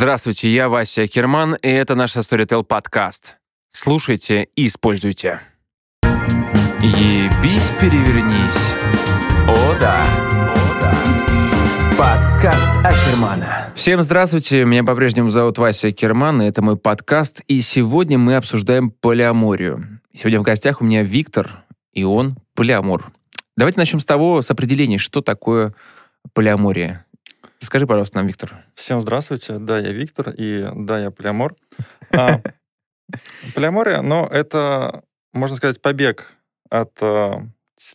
Здравствуйте, я Вася Керман, и это наш Storytel подкаст. Слушайте и используйте. Ебись, перевернись. О да. О да. Подкаст Акермана. Всем здравствуйте, меня по-прежнему зовут Вася Керман, и это мой подкаст, и сегодня мы обсуждаем полиаморию. Сегодня в гостях у меня Виктор, и он полиамор. Давайте начнем с того, с определения, что такое полиамория. Скажи, пожалуйста, нам, Виктор. Всем здравствуйте. Да, я Виктор, и да, я полиамор. А, полиамория, ну, это, можно сказать, побег от а,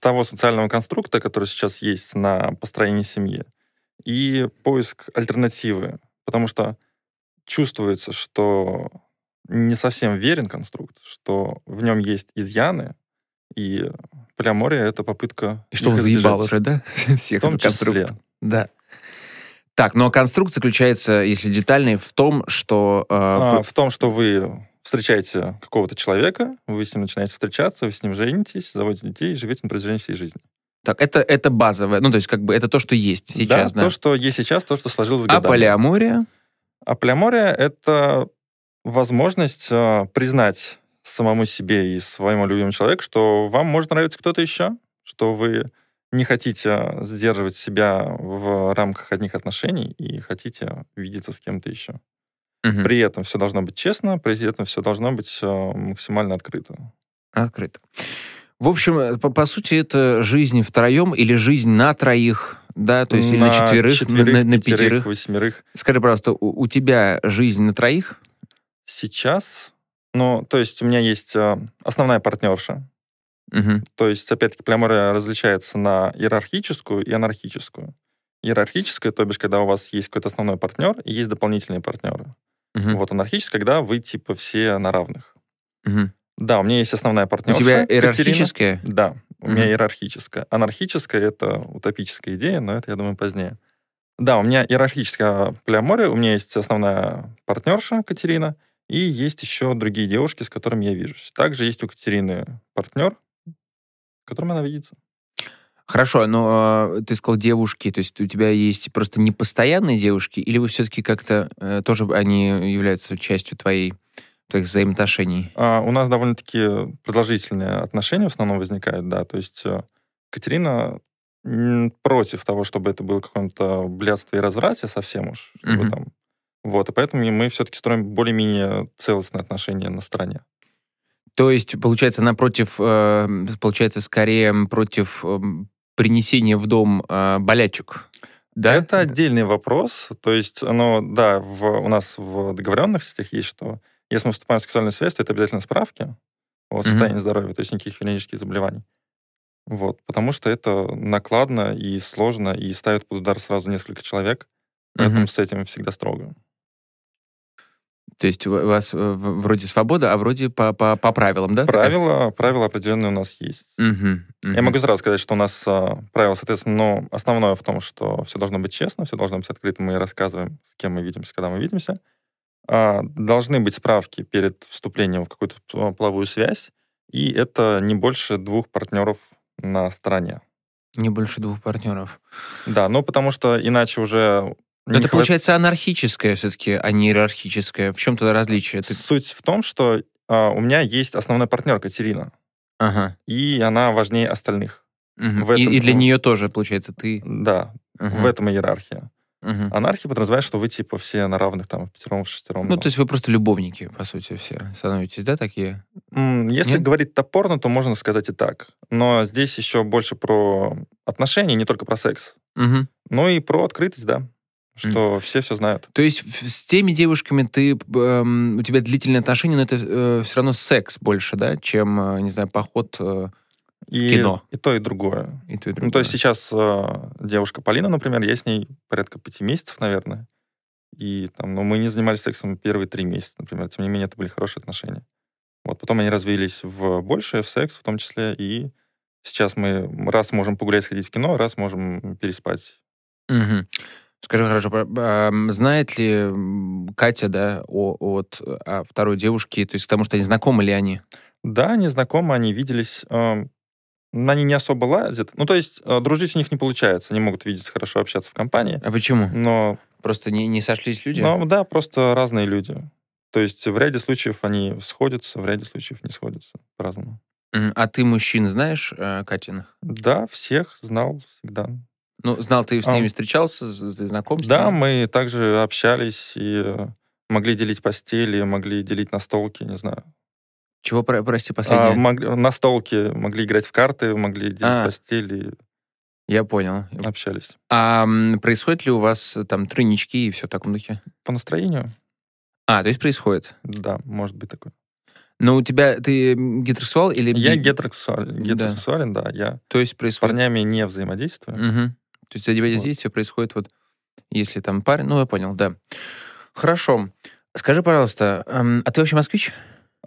того социального конструкта, который сейчас есть на построении семьи, и поиск альтернативы. Потому что чувствуется, что не совсем верен конструкт, что в нем есть изъяны, и полиамория — это попытка... И что он заебал уже, да? Всех в том числе. Да. Так, но конструкт заключается, если детальный, в том, что... Э, а, в том, что вы встречаете какого-то человека, вы с ним начинаете встречаться, вы с ним женитесь, заводите детей и живете на протяжении всей жизни. Так, это, это базовое, ну, то есть, как бы, это то, что есть сейчас, да? да? то, что есть сейчас, то, что сложилось годами. А полиамория? А полиамория — это возможность э, признать самому себе и своему любимому человеку, что вам может нравиться кто-то еще, что вы не хотите сдерживать себя в рамках одних отношений и хотите видеться с кем-то еще. Угу. При этом все должно быть честно, при этом все должно быть э, максимально открыто. Открыто. В общем, э, по, по сути, это жизнь втроем или жизнь на троих, да, то есть на или на четверых, четверых на, на пятерых, восьмерых. Скажи, пожалуйста, у, у тебя жизнь на троих? Сейчас, ну, то есть у меня есть э, основная партнерша, Угу. То есть, опять-таки, полиамория различается на иерархическую и анархическую. Иерархическая, то бишь, когда у вас есть какой-то основной партнер и есть дополнительные партнеры. Угу. Вот анархическая, когда вы, типа, все на равных. Угу. Да, у меня есть основная партнерша. У тебя иерархическая? Катерина. Да, у угу. меня иерархическая. Анархическая — это утопическая идея, но это, я думаю, позднее. Да, у меня иерархическая полиамория, у меня есть основная партнерша Катерина, и есть еще другие девушки, с которыми я вижусь. Также есть у Катерины партнер, которым она видится. Хорошо, но э, ты сказал девушки, то есть у тебя есть просто непостоянные девушки, или вы все-таки как-то э, тоже они являются частью твоей твоих взаимоотношений? А, у нас довольно-таки продолжительные отношения в основном возникают, да. То есть э, Катерина против того, чтобы это было какое-то блядство и развратие совсем уж, чтобы uh-huh. там. Вот, и поэтому мы все-таки строим более-менее целостные отношения на стороне. То есть, получается, она против, э, получается, скорее против э, принесения в дом э, болячек. Да? Это отдельный вопрос. То есть, ну, да, в, у нас в договоренностях есть, что если мы вступаем в сексуальную связь, то это обязательно справки о состоянии mm-hmm. здоровья, то есть никаких венерических заболеваний. Вот, потому что это накладно и сложно, и ставит под удар сразу несколько человек, поэтому mm-hmm. с этим всегда строго. То есть у вас э, вроде свобода, а вроде по, по, по правилам, да? Правила, правила определенные у нас есть. Угу, угу. Я могу сразу сказать, что у нас а, правила, соответственно, но основное в том, что все должно быть честно, все должно быть открыто. Мы рассказываем, с кем мы видимся, когда мы видимся. А, должны быть справки перед вступлением в какую-то половую связь, и это не больше двух партнеров на стороне. Не больше двух партнеров. Да, ну потому что иначе уже но это получается анархическое все-таки, а не иерархическое. В чем то различие? Суть в том, что а, у меня есть основной партнер Катерина. Ага. И она важнее остальных. Угу. Этом, и, и для нее тоже, получается, ты... Да, угу. в этом иерархия. Угу. Анархия подразумевает, что вы типа все на равных, там, в пятером, в шестером. Ну, то есть вы просто любовники, по сути, все становитесь, да, такие? Если Нет? говорить топорно, то можно сказать и так. Но здесь еще больше про отношения, не только про секс. Угу. Ну и про открытость, да что mm. все все знают. То есть с теми девушками ты эм, у тебя длительные отношения, но это э, все равно секс больше, да, чем, э, не знаю, поход э, и, в кино. И то, и другое. И то, и другое. Ну, то есть сейчас э, девушка Полина, например, я с ней порядка пяти месяцев, наверное. И там, ну, мы не занимались сексом первые три месяца, например. Тем не менее, это были хорошие отношения. Вот потом они развились в большее, в секс в том числе, и сейчас мы раз можем погулять, сходить в кино, раз можем переспать. Угу. Скажи, хорошо, знает ли Катя, да, о, от о второй девушке, то есть потому что они знакомы ли они? Да, они знакомы, они виделись. они не особо ладят. Ну, то есть, э, дружить у них не получается. Они могут видеться хорошо, общаться в компании. А почему? Но... Просто не, не сошлись люди? Ну, да, просто разные люди. То есть в ряде случаев они сходятся, в ряде случаев не сходятся по-разному. А ты мужчин знаешь, э, Катиных? Да, всех знал всегда. Ну, знал, ты с ними а, встречался, знаком с Да, мы также общались и могли делить постели, могли делить настолки, не знаю. Чего, прости, последнее? А, мог, настолки, могли играть в карты, могли делить а, постели. Я понял. Общались. А происходит ли у вас там тройнички и все в таком духе? По настроению. А, то есть происходит? Да, может быть такое. Но у тебя, ты гетеросексуал или... Я гетеросексуален, гетеросексуален, да. да. Я то есть происходит... с парнями не взаимодействую. Угу. То есть взаимодействие вот. происходит вот, если там парень... Ну, я понял, да. Хорошо. Скажи, пожалуйста, а ты вообще москвич?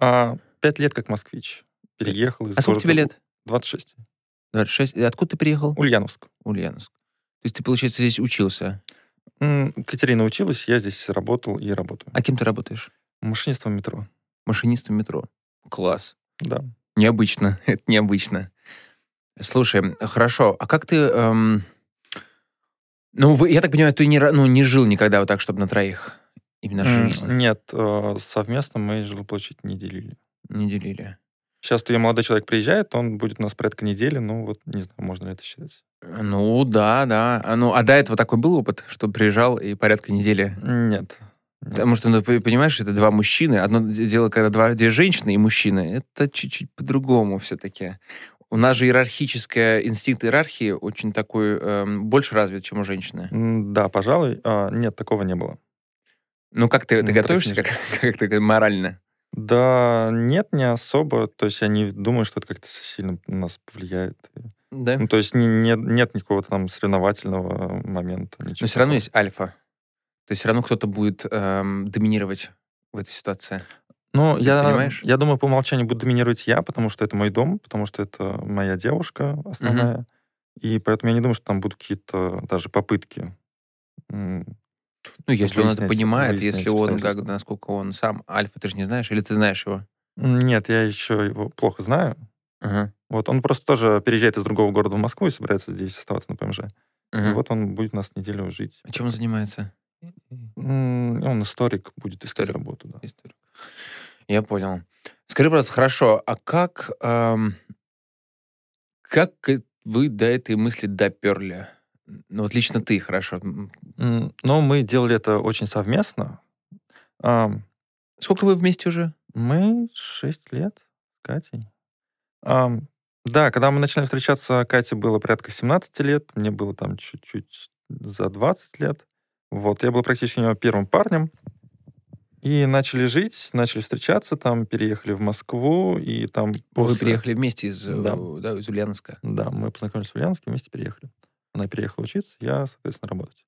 А, пять лет как москвич. Переехал из А сколько тебе лет? 26. 26. И откуда ты приехал? Ульяновск. Ульяновск. То есть ты, получается, здесь учился? Катерина училась, я здесь работал и работаю. А кем ты работаешь? Машинистом метро. Машинистом метро. Класс. Да. Необычно. Это необычно. Слушай, хорошо. А как ты... Эм... Ну, вы, я так понимаю, ты не, ну, не жил никогда вот так, чтобы на троих? Именно жизнь? Нет, э, совместно мы жилплощадь не делили. Не делили. Сейчас твой молодой человек приезжает, он будет у нас порядка недели, ну вот не знаю, можно ли это считать. Ну да, да. А, ну, а до этого такой был опыт, что приезжал и порядка недели? Нет. Потому что, ну, понимаешь, это два мужчины. Одно дело, когда два, две женщины и мужчины, это чуть-чуть по-другому все-таки. У нас же иерархическая, инстинкт иерархии очень такой, эм, больше развит, чем у женщины. Да, пожалуй. А, нет, такого не было. Ну, как ты, ты готовишься как, как ты морально? Да, нет, не особо. То есть я не думаю, что это как-то сильно на нас повлияет. Да? Ну, то есть не, не, нет никакого там соревновательного момента. Но все равно есть альфа. То есть все равно кто-то будет эм, доминировать в этой ситуации. Ну, я, понимаешь? я думаю, по умолчанию буду доминировать я, потому что это мой дом, потому что это моя девушка основная. Угу. И поэтому я не думаю, что там будут какие-то даже попытки ну, если он это понимает, если он, как, насколько он сам альфа, ты же не знаешь, или ты знаешь его? Нет, я еще его плохо знаю. Ага. Вот он просто тоже переезжает из другого города в Москву и собирается здесь оставаться на ПМЖ. Ага. И вот он будет у нас неделю жить. А чем он занимается? Он историк, будет историк работу, да. Историк. Я понял. Скажи, просто хорошо, а как, эм, как вы до этой мысли доперли? Ну, вот лично ты, хорошо. Ну, мы делали это очень совместно. Сколько вы вместе уже? Мы 6 лет с Катей. Да, когда мы начали встречаться, Кате было порядка 17 лет, мне было там чуть-чуть за 20 лет. Вот, я был практически у него первым парнем. И начали жить, начали встречаться, там переехали в Москву, и там... После... Вы приехали вместе из, да. Да, из Ульяновска? Да, мы познакомились в Ульяновске, вместе переехали. Она переехала учиться, я, соответственно, работать.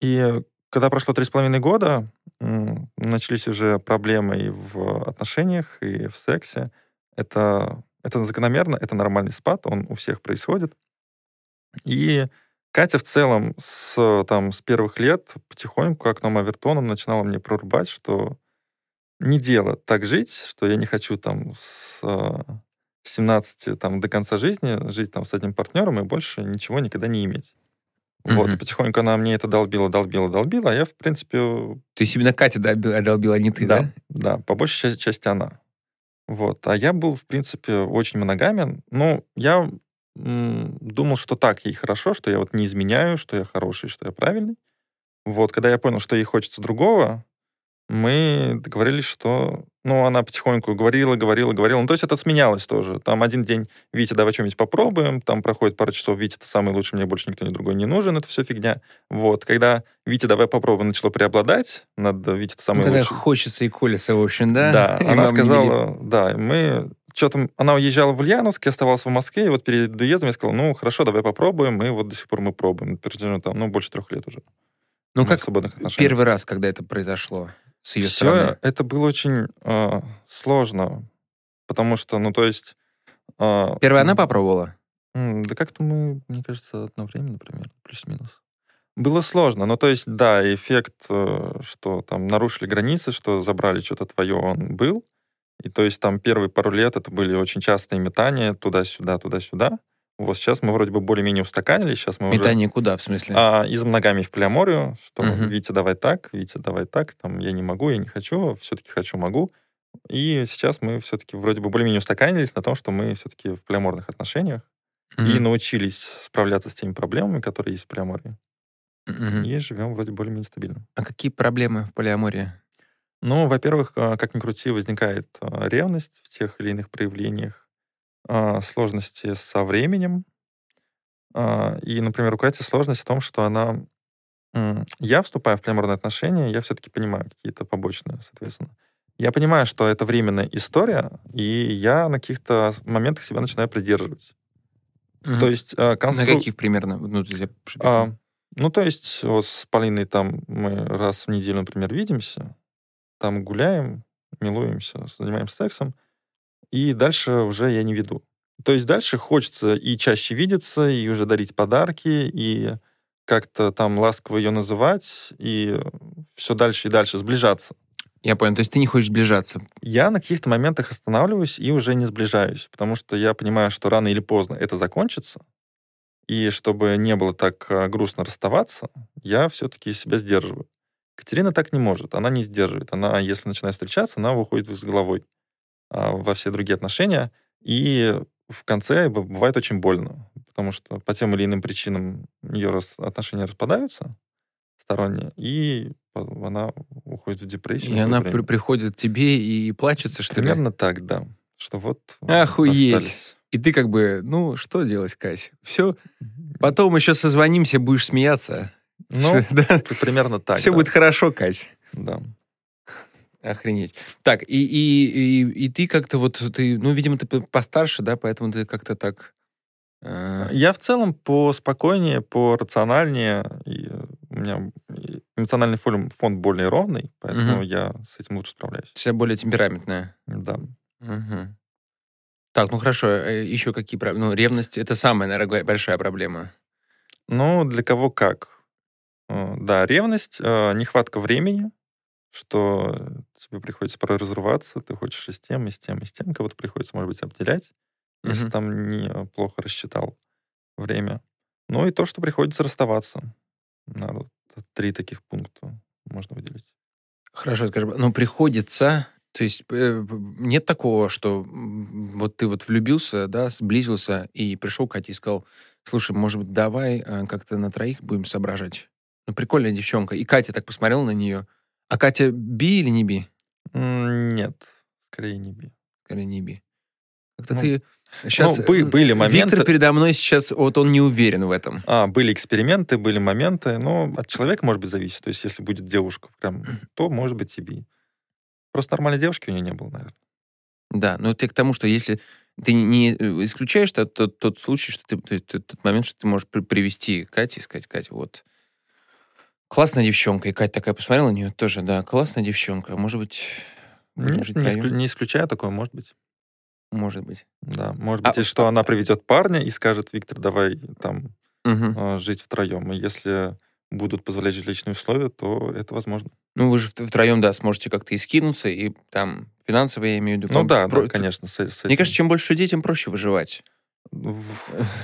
И когда прошло три с половиной года, начались уже проблемы и в отношениях, и в сексе. Это, это закономерно, это нормальный спад, он у всех происходит. И Катя в целом с, там, с первых лет потихоньку, как нам Авертоном, начинала мне прорубать, что не дело так жить, что я не хочу там с 17 там, до конца жизни жить там с одним партнером и больше ничего никогда не иметь. Mm-hmm. Вот, и потихоньку она мне это долбила, долбила, долбила, а я, в принципе... То есть именно Катя долбила, долбила, а не ты, да? Да, по большей части она. Вот. А я был, в принципе, очень моногамен. Ну, я думал, что так ей хорошо, что я вот не изменяю, что я хороший, что я правильный. Вот, когда я понял, что ей хочется другого, мы договорились, что... Ну, она потихоньку говорила, говорила, говорила. Ну, то есть это сменялось тоже. Там один день, Витя, давай что-нибудь попробуем. Там проходит пару часов, Витя, ты самый лучший, мне больше никто ни другой не нужен. Это все фигня. Вот. Когда Витя, давай попробуем, начало преобладать над Витя, ты самый ну, когда лучший. Когда хочется и колется, в общем, да? Да. И она сказала, да, мы что-то... Она уезжала в Ульяновск, я оставался в Москве, и вот перед уездом я сказал, ну, хорошо, давай попробуем. И вот до сих пор мы пробуем. Там, ну, больше трех лет уже. Ну, как первый раз, когда это произошло? с ее Все стороны? это было очень э, сложно, потому что, ну, то есть... Э, Первая она попробовала? Да как-то мы, мне кажется, одновременно примерно, плюс-минус. Было сложно, но то есть, да, эффект, э, что там нарушили границы, что забрали что-то твое, он был, И то есть там первые пару лет это были очень частые метания туда-сюда, туда-сюда. Вот сейчас мы вроде бы более-менее устаканились. Сейчас мы Метание уже, куда, в смысле? А, из многами в Полиаморию, что угу. Витя, давай так, Витя, давай так, там, я не могу, я не хочу, все-таки хочу, могу. И сейчас мы все-таки вроде бы более-менее устаканились на том, что мы все-таки в полиаморных отношениях угу. и научились справляться с теми проблемами, которые есть в полиамории. Угу. И живем вроде более-менее стабильно. А какие проблемы в полиамории? Ну, во-первых, а, как ни крути, возникает а, ревность в тех или иных проявлениях, а, сложности со временем. И, например, у Кати сложность в том, что она... Я, вступая в полиаморные отношения, я все-таки понимаю какие-то побочные, соответственно. Я понимаю, что это временная история, и я на каких-то моментах себя начинаю придерживать. Угу. То есть констру... На каких примерно? Ну, я а, ну, то есть вот с Полиной там мы раз в неделю, например, видимся, там гуляем, милуемся, занимаемся сексом, и дальше уже я не веду. То есть дальше хочется и чаще видеться, и уже дарить подарки, и как-то там ласково ее называть, и все дальше и дальше сближаться. Я понял, то есть ты не хочешь сближаться? Я на каких-то моментах останавливаюсь и уже не сближаюсь, потому что я понимаю, что рано или поздно это закончится, и чтобы не было так а, грустно расставаться, я все-таки себя сдерживаю. Катерина так не может, она не сдерживает. Она, если начинает встречаться, она выходит с головой а, во все другие отношения, и в конце бывает очень больно, потому что по тем или иным причинам ее отношения распадаются сторонние, и она уходит в депрессию. И она при приходит к тебе и плачется, что Примерно ли? так, да. Что вот Охуеть. Остались. И ты как бы, ну, что делать, Кась? Все, потом еще созвонимся, будешь смеяться. Ну, да. примерно так. Все да. будет хорошо, Кать. Да. Охренеть. Так, и, и, и, и ты как-то вот, ты, ну, видимо, ты постарше, да, поэтому ты как-то так... Э... Я в целом поспокойнее, порациональнее. И у меня эмоциональный фон, фон более ровный, поэтому угу. я с этим лучше справляюсь. Вся более темпераментная. Да. Угу. Так, ну хорошо, э, еще какие проблемы? Ну, ревность — это самая, наверное, большая проблема. Ну, для кого как. Э, да, ревность, э, нехватка времени, что тебе приходится порой разрываться, ты хочешь и с тем, и с тем, и с тем, кого-то приходится, может быть, обделять, mm-hmm. если там не плохо рассчитал время. Ну и то, что приходится расставаться. Надо три таких пункта можно выделить. Хорошо, скажем, ну приходится то есть э, нет такого, что вот ты вот влюбился, да, сблизился и пришел к Кате и сказал, слушай, может быть, давай э, как-то на троих будем соображать. Ну, прикольная девчонка. И Катя так посмотрела на нее. А Катя би или не би? Нет, скорее не би. Скорее не би. Как-то ну, ты... Сейчас ну, бы, были моменты... Виктор передо мной сейчас, вот он не уверен в этом. А, были эксперименты, были моменты, но от человека, может быть, зависит. То есть, если будет девушка прям, то, может быть, и би. Просто нормальной девушки у нее не было, наверное. Да, но ты к тому, что если ты не э, исключаешь тот, тот, тот случай, что ты, тот, тот момент, что ты можешь при, привести Кате и сказать, Катя, вот, классная девчонка, и Катя такая посмотрела на нее, тоже, да, классная девчонка, может быть... Нет, не, исклю, не исключаю такое, может быть. Может быть. Да, может быть, а, и что она приведет парня и скажет, Виктор, давай там угу. жить втроем. И если будут позволять жилищные условия, то это возможно. Ну, вы же втроем, да, сможете как-то и скинуться, и там финансово, я имею в виду. Ну да, про... да, конечно. С, с Мне кажется, чем больше людей, тем проще выживать. В,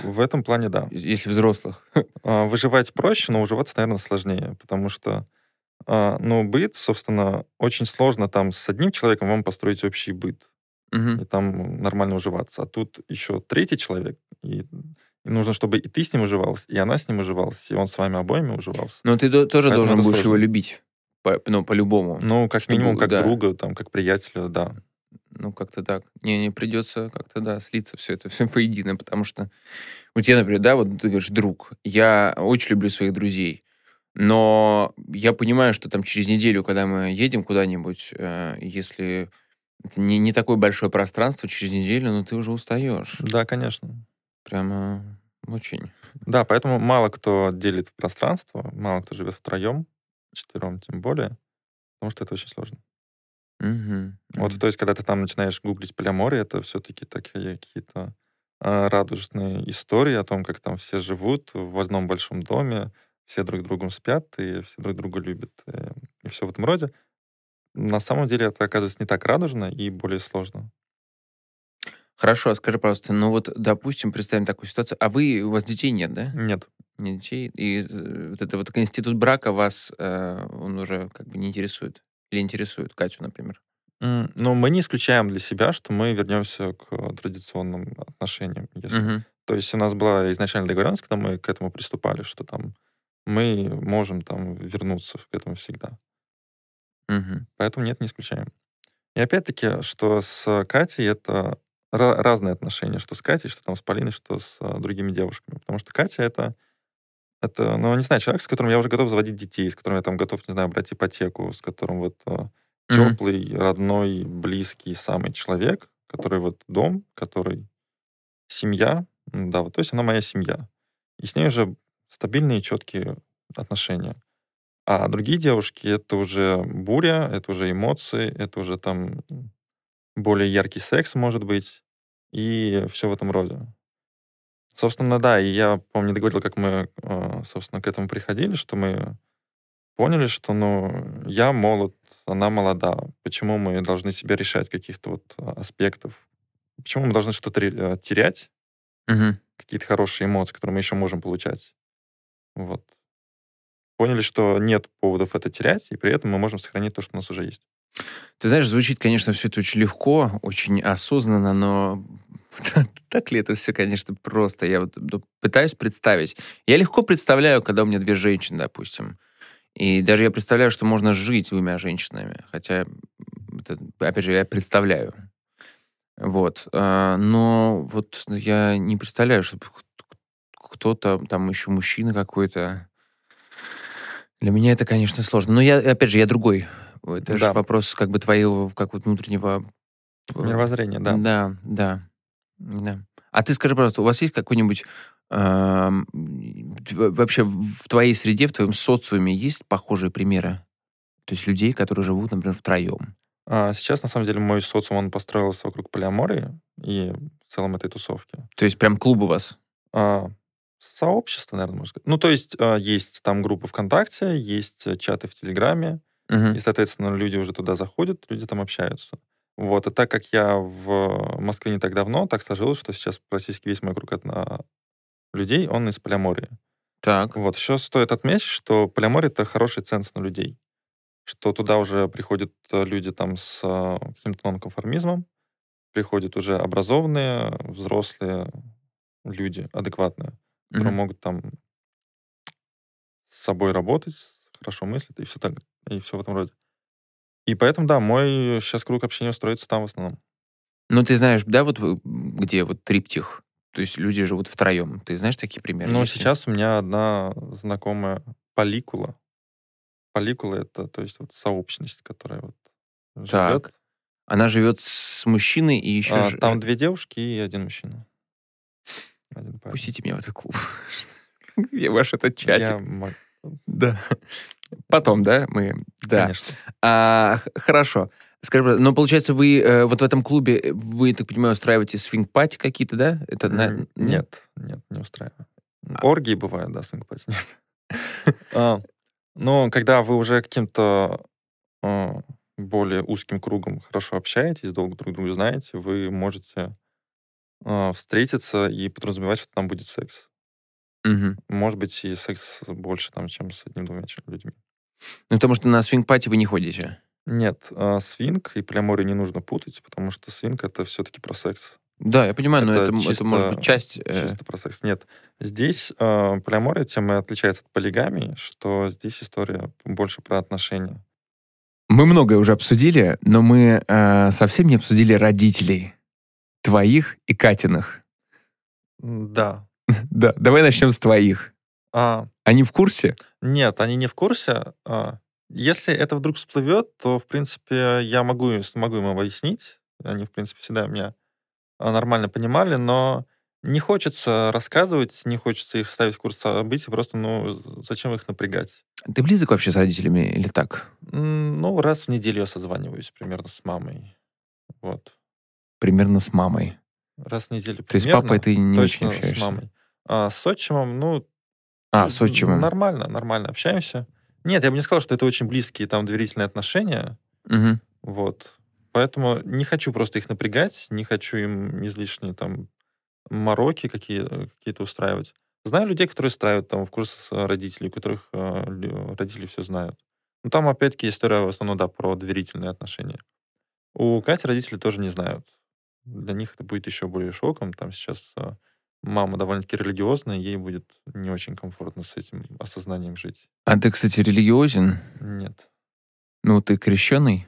в этом плане, да. Если взрослых. А, выживать проще, но уживаться, наверное, сложнее, потому что, а, ну, быт, собственно, очень сложно там с одним человеком вам построить общий быт. Угу. И там нормально уживаться. А тут еще третий человек, и и нужно, чтобы и ты с ним уживался, и она с ним уживалась, и он с вами обоими уживался. Но ты тоже Поэтому должен будешь сложно. его любить. По, ну, по-любому. Ну, как чтобы, минимум, как да. друга, там, как приятеля, да. Ну, как-то так. Не, не придется как-то, да, слиться все это, все воедино, потому что у тебя, например, да, вот ты говоришь, друг. Я очень люблю своих друзей, но я понимаю, что там через неделю, когда мы едем куда-нибудь, э, если это не, не такое большое пространство, через неделю, ну, ты уже устаешь. Да, конечно. Прямо очень. Да, поэтому мало кто делит пространство, мало кто живет втроем, четвером тем более, потому что это очень сложно. Угу. Вот, то есть, когда ты там начинаешь гуглить полиамория, это все-таки такие какие-то э, радужные истории о том, как там все живут в одном большом доме, все друг другом спят, и все друг друга любят, и, э, и все в этом роде. на самом деле это оказывается не так радужно и более сложно. Хорошо, а скажи, пожалуйста, ну вот, допустим, представим такую ситуацию, а вы, у вас детей нет, да? Нет. Нет детей, и э, вот это вот институт брака вас, э, он уже как бы не интересует? Или интересует Катю, например? Ну, мы не исключаем для себя, что мы вернемся к традиционным отношениям. Если... Мгм. То есть у нас была изначально договоренность, когда мы к этому приступали, что там мы можем там вернуться к этому всегда. Мгм. Поэтому нет, не исключаем. И опять-таки, что с Катей это ра- разные отношения, что с Катей, что там с Полиной, что с а, другими девушками. Потому что Катя это, это, ну, не знаю, человек, с которым я уже готов заводить детей, с которым я там готов, не знаю, брать ипотеку, с которым вот Мгм. теплый, родной, близкий самый человек, который вот дом, который семья, да, вот, то есть она моя семья. И с ней уже стабильные, четкие отношения. А другие девушки — это уже буря, это уже эмоции, это уже там более яркий секс, может быть, и все в этом роде. Собственно, да, и я, помню, договорил, как мы, э, собственно, к этому приходили, что мы поняли, что, ну, я молод, она молода. Почему мы должны себя решать каких-то вот а, аспектов? Почему мы должны что-то э, терять, Мгм. какие-то хорошие эмоции, которые мы еще можем получать? Вот. Поняли, что нет поводов это терять, и при этом мы можем сохранить то, что у нас уже есть. Ты знаешь, звучит, конечно, все это очень легко, очень осознанно, но так ли это все, конечно, просто? Я вот д- пытаюсь представить. Я легко представляю, когда у меня две женщины, допустим. И даже я представляю, что можно жить двумя женщинами. Хотя, это, опять же, я представляю. Вот. А, Но вот я не представляю, что кто-то, там еще мужчина какой-то. Для меня это, конечно, сложно. Но я, опять же, я другой. Это же Да. вопрос как бы твоего как вот внутреннего... э, Мировоззрение, да. Да, да, да. А ты скажи, пожалуйста, у вас есть какой-нибудь... т- вообще в твоей среде, в твоем социуме есть похожие примеры? То есть людей, которые живут, например, втроем? А сейчас, на самом деле, мой социум, он построился вокруг полиамории и в целом этой тусовки. То есть прям клуб у вас? А, сообщество, наверное, можно сказать. Ну, то есть а, есть там группы ВКонтакте, есть э, чаты в Телеграме, Мгм. и, соответственно, люди уже туда заходят, люди там общаются. Вот. И так как я в Москве не так давно, так сложилось, что сейчас практически весь мой круг от- а, людей, он из полиамории. Так. Вот. Еще стоит отметить, что полиамория — это хороший ценз на людей. Что туда уже приходят э, люди там с а, каким-то нонконформизмом, приходят уже образованные, взрослые люди, адекватные, которые Мгм. могут там с собой работать, хорошо мыслят и все так, и все в этом роде. И поэтому, да, мой сейчас круг общения строится там в основном. Ну, ты знаешь, да, вот э, где вот триптих? То есть люди живут втроем. Ты знаешь такие примеры? Ли? сейчас у меня одна знакомая поликула. Поликула — это, то есть, вот сообщность, которая вот Так. живет. Она живет с мужчиной и еще... А, ж- там две девушки и один мужчина. Один парень. Пустите меня в этот клуб. Где ваш этот чатик? Я Да. Потом, да, мы... Да. Конечно. А, хорошо. Скажи, но получается, вы э, вот в этом клубе, э, вы, так понимаю, устраиваете swing party какие-то, да? Это на- М, Нет, нет, не устраиваю. Оргии бывают, да, swing party нет. А, Но когда вы уже каким-то а, более узким кругом хорошо общаетесь, долго друг друга знаете, вы можете а, встретиться и подразумевать, что там будет секс. Мгм. Может быть, и секс больше, там, чем с одним-двумя людьми. Ну, потому что на swing party вы не ходите. Нет, а, свинг и полиаморию не нужно путать, потому что свинг — это все-таки про секс. Да, я понимаю, но Это это, м- это чисто- может быть часть... э, Чисто про секс. Нет. Здесь э, полиамория тем и отличается от полигамии, что здесь история больше про отношения. Мы многое уже обсудили, но мы э, совсем не обсудили родителей. Твоих и Катиных. Да. Да, давай начнем с твоих. А, Они в курсе? нет, они не в курсе. А, если это вдруг всплывет, то, в принципе, я могу, смогу им объяснить. Они, в принципе, всегда меня а, нормально понимали, но не хочется рассказывать, не хочется их ставить в курс событий, просто, ну, зачем их напрягать? Ты близок вообще с родителями или так? Ну, раз в неделю я созваниваюсь примерно с мамой. Вот. Примерно с мамой. Раз в неделю То есть с примерно. папой ты не Точно, очень общаешься? с мамой. А с отчимом, ну... А, с отчимом. Нормально, нормально общаемся. Нет, я бы не сказал, что это очень близкие там доверительные отношения. Мгм. Вот. Поэтому не хочу просто их напрягать, не хочу им излишние там мороки какие, какие-то устраивать. Знаю людей, которые устраивают там в курс родителей, у которых э, родители все знают. Ну, там, опять-таки, история в основном, да, про доверительные отношения. У Кати родители тоже не знают. Для них это будет еще более шоком. Там сейчас э, мама довольно-таки религиозная, ей будет не очень комфортно с этим осознанием жить. А ты, кстати, религиозен? Нет. Ну, ты крещеный?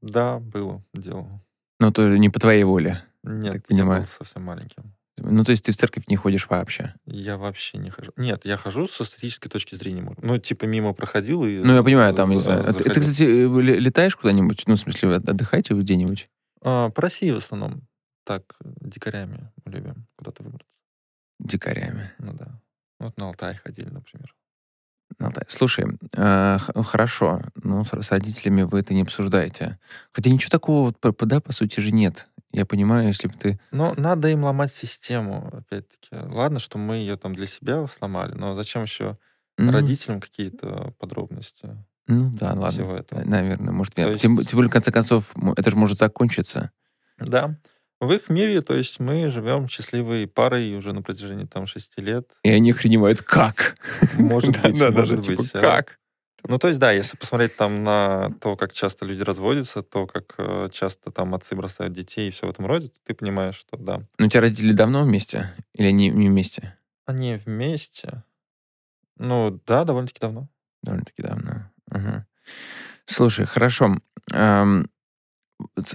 Да, было дело. Ну, тоже не по твоей воле. Нет, Так я понимаю. был совсем маленьким. Ну, то есть ты в церковь не ходишь вообще? Я вообще не хожу. Нет, я хожу со статической точки зрения. Ну, типа мимо проходил и... Ну, я понимаю, там, не знаю. А Ты, ты, кстати, э, ле- летаешь куда-нибудь? Ну, в смысле, от- отдыхаете вы где-нибудь? А, по России в основном. Так, дикарями любим куда-то выбраться. Дикарями. Ну да. Вот на Алтай ходили, например. Алтай. Слушай, э, хорошо, ну, с, родителями вы это не обсуждаете. Хотя ничего такого, вот, да, по сути же нет. Я понимаю, если бы ты... Но надо им ломать систему, опять-таки. Ладно, что мы ее там для себя сломали, но зачем еще ну, родителям какие-то подробности Ну, да, ладно. всего этого? Наверное, может, нет. есть- Тем, тем более, в конце концов, это же может закончиться. Да. В их мире, то есть мы живем счастливой парой уже на протяжении там шести лет. И они охреневают, как? Может быть, может типа, быть. как? Ну, то есть, да, если посмотреть там на то, как часто люди разводятся, то, как э, часто там отцы бросают детей и все в этом роде, ты понимаешь, что да, Ну, у тебя родители давно вместе? Или они не вместе? они вместе. Ну, да, довольно-таки давно. Довольно-таки давно. Ага. Слушай, хорошо. Ам,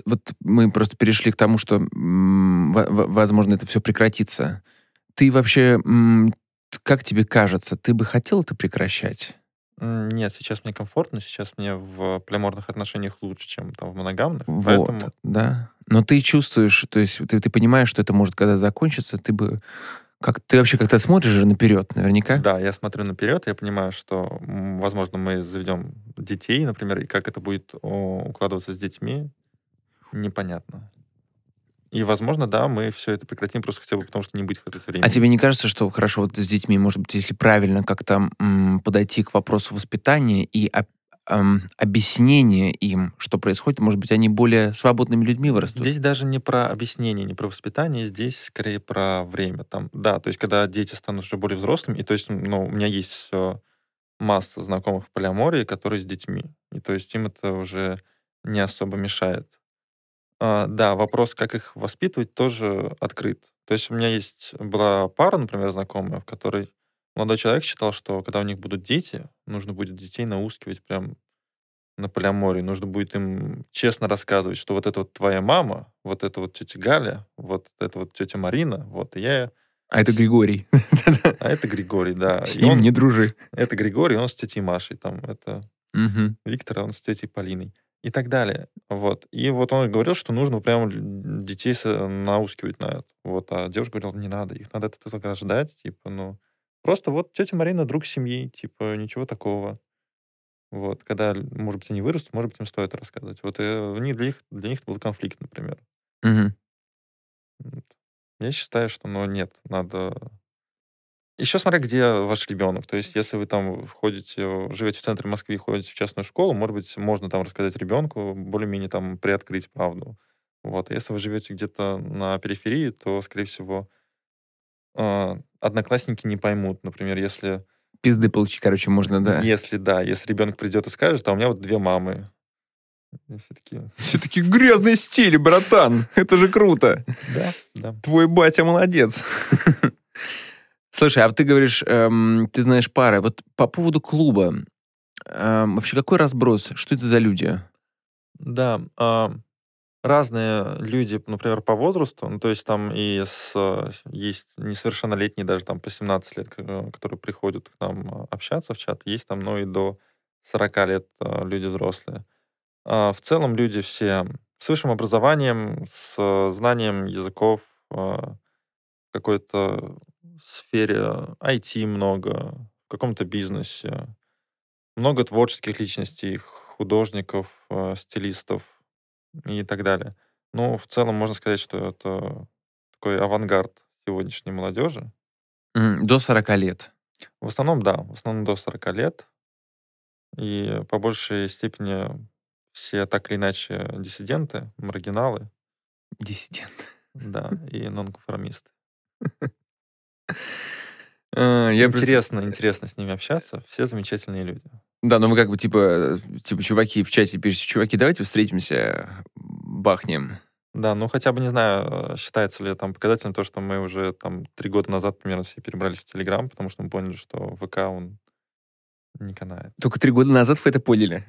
вот- мы просто перешли к тому, что, возможно, это все прекратится. Ты вообще, как тебе кажется, ты бы хотел это прекращать? Нет, сейчас мне комфортно, сейчас мне в полиморных отношениях лучше, чем там в моногамных. Вот, Поэтому да. Но ты чувствуешь, то есть ты, ты понимаешь, что это может когда закончиться, ты бы... Как, ты вообще как-то смотришь же наперед, наверняка? Да, я смотрю наперед, я понимаю, что, возможно, мы заведем детей, например, и как это будет о, укладываться с детьми, непонятно. И, возможно, да, мы все это прекратим просто хотя бы потому, что не будет хватать времени. А тебе не кажется, что хорошо вот с детьми, может быть, если правильно как-то м, подойти к вопросу воспитания и об- объяснения им, что происходит, может быть, они более свободными людьми вырастут? Здесь даже не про объяснение, не про воспитание, здесь скорее про время. Там, да, то есть когда дети станут уже более взрослыми, и то есть, ну, у меня есть масса знакомых в полиамории, которые с детьми, и то есть им это уже не особо мешает. А, да, вопрос, как их воспитывать, тоже открыт. То есть у меня есть была пара, например, знакомая, в которой молодой человек считал, что когда у них будут дети, нужно будет детей наускивать прям на полиамории. Нужно будет им честно рассказывать, что вот это вот твоя мама, вот это вот тетя Галя, вот это вот тетя Марина, вот и я, А это Григорий. а это Григорий, да. С И ним он- не дружи. Это Григорий, он с тетей Машей, там, это Мгм. Виктор, а он с тетей Полиной. И так далее. Вот. И вот он говорил, что нужно прямо л- детей с- наускивать на это. Вот. А девушка говорила, не надо, их надо от этого ограждать, типа, ну... Просто вот тетя Марина друг семьи, типа, ничего такого. Вот. Когда, может быть, они вырастут, может быть, им стоит рассказывать. Вот э, у них, для, них, для них это был конфликт, например. Вот. Я считаю, что, ну, нет, надо... Еще смотря, где ваш ребенок. То есть, если вы там входите, живете в центре Москвы и ходите в частную школу, может быть, можно там рассказать ребенку, более-менее там приоткрыть правду. Вот. А если вы живете где-то на периферии, то, скорее всего, э, одноклассники не поймут. Например, если, Пизды получить, короче, можно, да. если да, если ребенок придет и скажет, а у меня вот две мамы. И все такие, Все-таки грязный стиль, братан. Это же круто. да, да. Твой батя молодец. Слушай, а ты говоришь, эм, ты знаешь пары. Вот по поводу клуба. эм, вообще, какой разброс? Что это за люди? Да, а, разные люди, например, по возрасту, ну, то есть там и с, э, есть несовершеннолетние, даже там по 17 лет, э, которые приходят к нам а, общаться в чат, есть там, ну, и до 40 лет а, люди взрослые. А, В целом люди все с высшим образованием, с э, знанием языков, какой-то сфере IT много, в каком-то бизнесе, много творческих личностей, художников, э, стилистов и так далее. Ну, в целом можно сказать, что это такой авангард сегодняшней молодежи. До 40 лет. В основном, да, в основном до 40 лет. И по большей степени все так или иначе диссиденты, маргиналы. Диссиденты. Да, и нонконформисты. А, я интересно, просто... интересно с ними общаться. Все замечательные люди. Да, но мы как бы типа, типа чуваки в чате пишут, чуваки, давайте встретимся, бахнем. Да, ну хотя бы, не знаю, считается ли там показателем то, что мы уже там три года назад примерно все перебрались в Телеграм, потому что мы поняли, что ВК, он не канает. Только три года назад вы это поняли?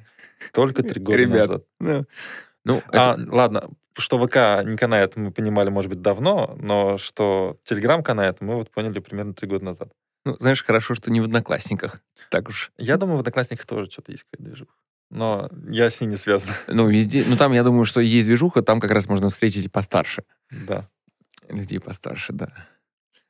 Только три года Ребят, назад. Ну, ну, а, это... ладно, что ВК не канает, мы понимали, может быть, давно, но что Телеграм канает, мы вот поняли примерно три года назад. Ну, знаешь, хорошо, что не в Одноклассниках. Так уж. Я думаю, в Одноклассниках тоже что-то есть какая-то движуха. Но я с ней не связан. Ну, везде. Ну, там, я думаю, что есть движуха, там как раз можно встретить постарше. Да. Людей постарше, да.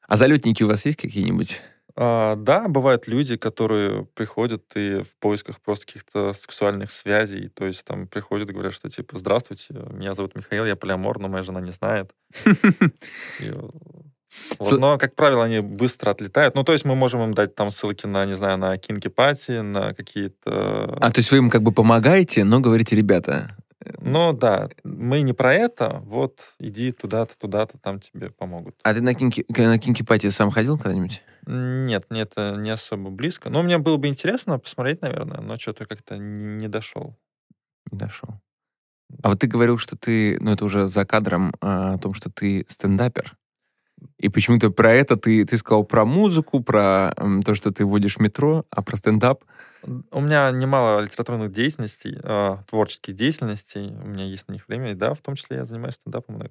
А залетники у вас есть какие-нибудь? А, да, бывают люди, которые приходят и в поисках просто каких-то сексуальных связей, то есть там приходят и говорят, что типа, здравствуйте, меня зовут Михаил, я полиамор, но моя жена не знает. Вот, но, как правило, они быстро отлетают. Ну, то есть мы можем им дать там ссылки на, не знаю, на кинки пати, на какие-то... А, то есть вы им как бы помогаете, но говорите, ребята, ну да, мы не про это, вот иди туда-то, туда-то, там тебе помогут. А ты на кинки, на кинки пати сам ходил когда-нибудь? Нет, мне это не особо близко. Ну, мне было бы интересно посмотреть, наверное, но что-то как-то не дошел. Не дошел. А вот ты говорил, что ты, ну это уже за кадром, а, о том, что ты стендапер. И почему-то про это ты, ты сказал про музыку, про то, что ты водишь метро, а про стендап. У меня немало литературных деятельностей, э, творческих деятельностей. У меня есть на них время, и да, в том числе я занимаюсь стендапом.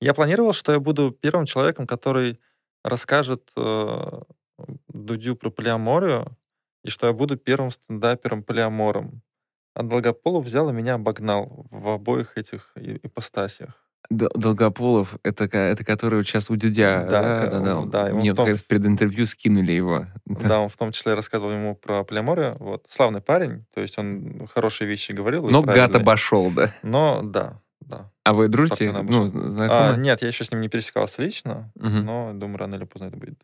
Я планировал, что я буду первым человеком, который расскажет э, Дудю про полиаморию, и что я буду первым стендапером-полиамором. А Долгополов взял и меня обогнал в обоих этих ипостасиях. Долгополов, это, это который сейчас у Дудя, да? Да, да, да. да Мне том... как перед интервью скинули его. Да. да, он в том числе рассказывал ему про полиаморию. Вот. Славный парень, то есть он хорошие вещи говорил. Но гад обошел, да? Но, да, да. А вы дружите? Ну, знакомы? А, нет, я еще с ним не пересекался лично, угу. но думаю, рано или поздно это будет.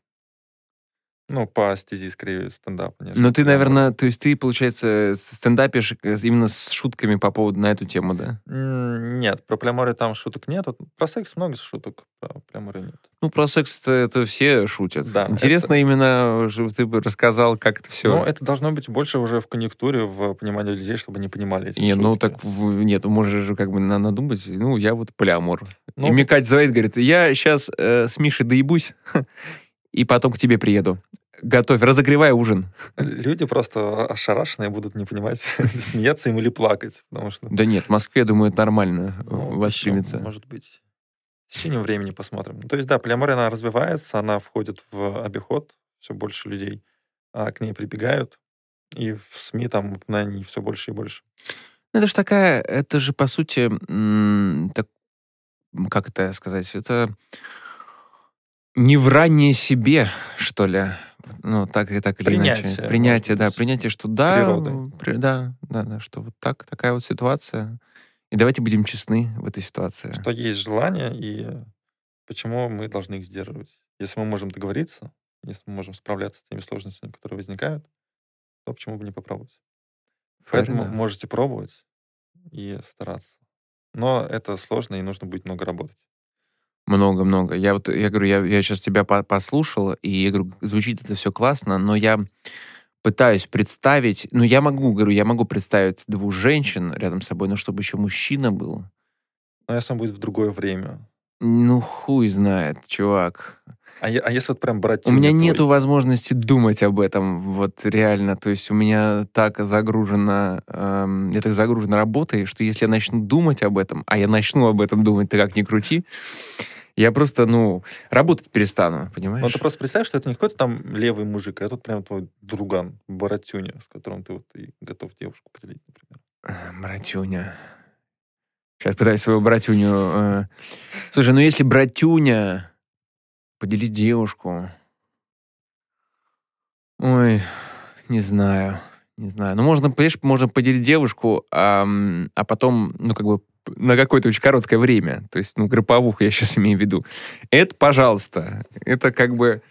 Ну, по стези, скорее, стендапа. Ну, ты, наверное, то есть ты, получается, стендапишь именно с шутками по поводу на эту тему, да? Нет, про полиаморию там шуток нет. Про секс много шуток, про полиаморию нет. Ну, про секс это, это все шутят. Да, Интересно это... именно, чтобы ты бы рассказал, как это все... Ну, это должно быть больше уже в конъюнктуре, в понимании людей, чтобы они понимали эти Нет, ну, шутки. ну, так, в... нет, можешь же как бы надумать, ну, я вот полиамор. Ну, И мне Катя звонит, говорит, я сейчас э, с Мишей доебусь, и потом к тебе приеду готовь, разогревай ужин. Люди просто ошарашенные будут не понимать, смеяться им или плакать. Потому что... Да нет, в Москве, думаю, это нормально ну, воспримется. Может быть. С течением времени посмотрим. То есть, да, полиамория, она развивается, она входит в обиход, все больше людей а к ней прибегают, и в СМИ там упоминаний все больше и больше. Ну, это же такая, это же, по сути, так, как это сказать, это не вранье себе, что ли ну, так и так или принятие, иначе. Принятие, да, принятие, что да, при, да, да, да, что вот так, такая вот ситуация. И давайте будем честны в этой ситуации. Что есть желание, и почему мы должны их сдерживать. Если мы можем договориться, если мы можем справляться с теми сложностями, которые возникают, то почему бы не попробовать? Fair Поэтому enough. можете пробовать и стараться. Но это сложно, и нужно будет много работать. Много-много. Я вот, я говорю, я, я сейчас тебя по послушал, и я говорю, звучит это все классно, но я пытаюсь представить, ну, я могу, говорю, я могу представить двух женщин рядом с собой, но чтобы еще мужчина был. Но если он будет в другое время. Ну, хуй знает, чувак. А, а если вот прям брать... У меня твой... нету возможности думать об этом, вот реально. То есть у меня так загружено, эм, я так загружена работой, что если я начну думать об этом, а я начну об этом думать, ты как ни крути, я просто, ну, работать перестану, понимаешь? Ну, ты просто представь, что это не какой-то там левый мужик, а это прям твой друган, Баратюня, с которым ты вот и готов девушку поделить, например. Братюня. Сейчас пытаюсь свою братюню... Э... Слушай, ну если братюня поделить девушку... Ой, не знаю, не знаю. Ну, можно, понимаешь, можно поделить девушку, а, а потом, ну, как бы на какое-то очень короткое время. То есть, ну, групповуху я сейчас имею в виду. Это, пожалуйста, это как бы...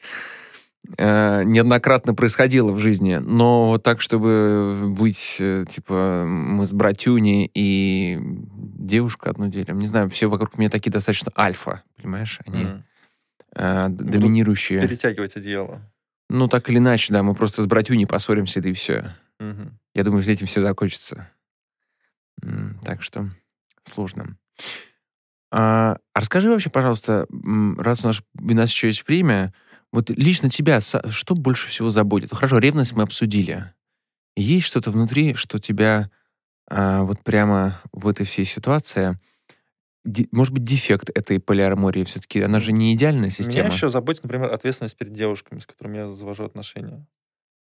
э, неоднократно происходило в жизни, но вот так, чтобы быть, э, типа, мы с братюней и девушка одно делим. Не знаю, все вокруг меня такие достаточно альфа, понимаешь? Они Мгм. э, доминирующие. Перетягивать одеяло. Ну, так или иначе, да, мы просто с братюней поссоримся, да и все. Мгм. Я думаю, с этим все закончится. Так что сложно. А, а расскажи вообще, пожалуйста, раз у нас, у нас еще есть время, вот лично тебя что больше всего заботит? Ну, Хорошо, ревность мы обсудили. Есть что-то внутри, что тебя а, вот прямо в этой всей ситуации, де- может быть, дефект этой полиармории все-таки, она же не идеальная система. Меня еще заботит, например, ответственность перед девушками, с которыми я завожу отношения.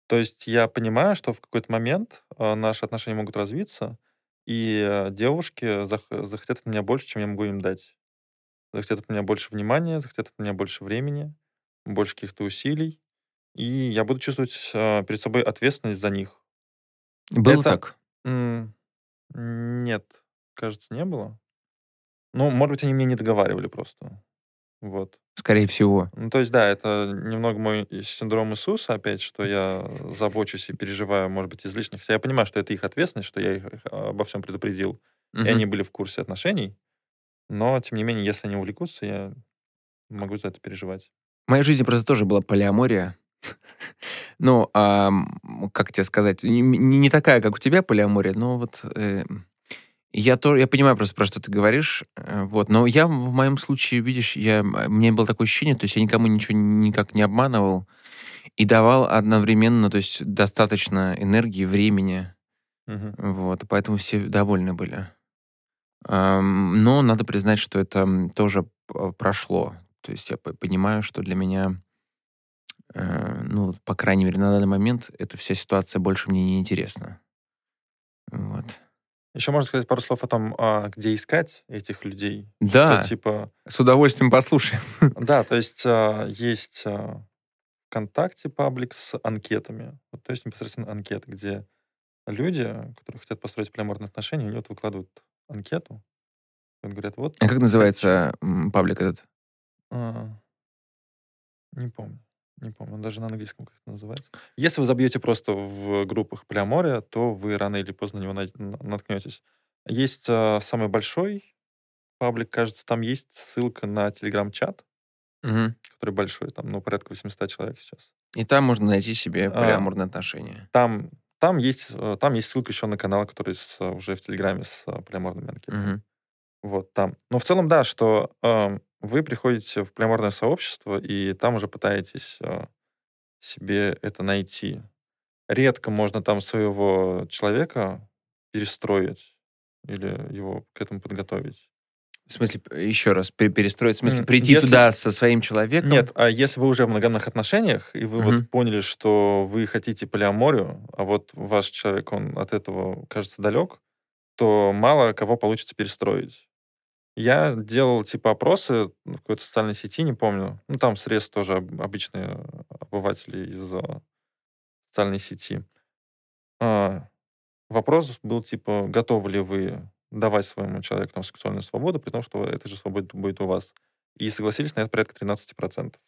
То есть я понимаю, что в какой-то момент э, наши отношения могут развиться, и э, девушки зах- захотят от меня больше, чем я могу им дать. Захотят от меня больше внимания, захотят от меня больше времени, больше каких-то усилий. И я буду чувствовать э, перед собой ответственность за них. Было это- так? М, Нет, кажется, не было. Ну, может быть, они мне не договаривали просто. Вот. Скорее всего. Ну, то есть, да, это немного мой синдром Иисуса, опять, что я забочусь и переживаю, может быть, излишне. Хотя я понимаю, что это их ответственность, что я их э, обо всем предупредил, и Мгм. они были в курсе отношений. Но, тем не менее, если они увлекутся, я могу за это переживать. В моей жизни просто тоже была полиамория. Ну, ам, как тебе сказать, не, не- такая, как у тебя полиамория, но вот э, я, то, я понимаю просто, про что ты говоришь, э, вот, но я в моем случае, видишь, я, мне было такое ощущение, то есть я никому ничего никак не обманывал и давал одновременно, то есть достаточно энергии, времени, Мгм. вот, поэтому все довольны были. Но надо признать, что это тоже п- прошло. То есть я понимаю, что для меня, э, ну, по крайней мере, на данный момент эта вся ситуация больше мне не интересна. Вот. Еще можно сказать пару слов о том, а, где искать этих людей. Да, Что, типа, с удовольствием послушаем. Да, то есть а, есть а, ВКонтакте паблик с анкетами. Вот, то есть непосредственно анкеты, где люди, которые хотят построить полиаморные отношения, они вот выкладывают анкету. И говорят, вот... А как называется паблик этот? А, не помню. Не помню, он даже на английском как это называется. Если вы забьете просто в группах полиамория, то вы рано или поздно на него на- наткнетесь. Есть а, самый большой паблик, кажется, там есть ссылка на телеграм-чат, Мгм. который большой, там, ну, порядка 800 человек сейчас. И там можно найти себе А. полиаморные отношения. Там, там, есть, э, там есть ссылка еще на канал, который с, э, уже в Телеграме с э, полиаморными анкетами. Мгм. Вот там. Но в целом, да, что э, вы приходите в полиаморное сообщество, и там уже пытаетесь э, себе это найти. Редко можно там своего человека перестроить или его к этому подготовить. В смысле, еще раз, пе- перестроить, в смысле, прийти если- туда со своим человеком? Нет, а если вы уже в многомных отношениях, и вы Мгм. вот поняли, что вы хотите полиаморию, а вот ваш человек, он от этого, кажется, далек, то мало кого получится перестроить. Я делал типа опросы в какой-то социальной сети, не помню. Ну, там средств тоже об- обычные обыватели из а, социальной сети. А, вопрос был типа, готовы ли вы давать своему человеку там, сексуальную свободу, при том, что эта же свобода будет у вас. И согласились на это порядка 13%.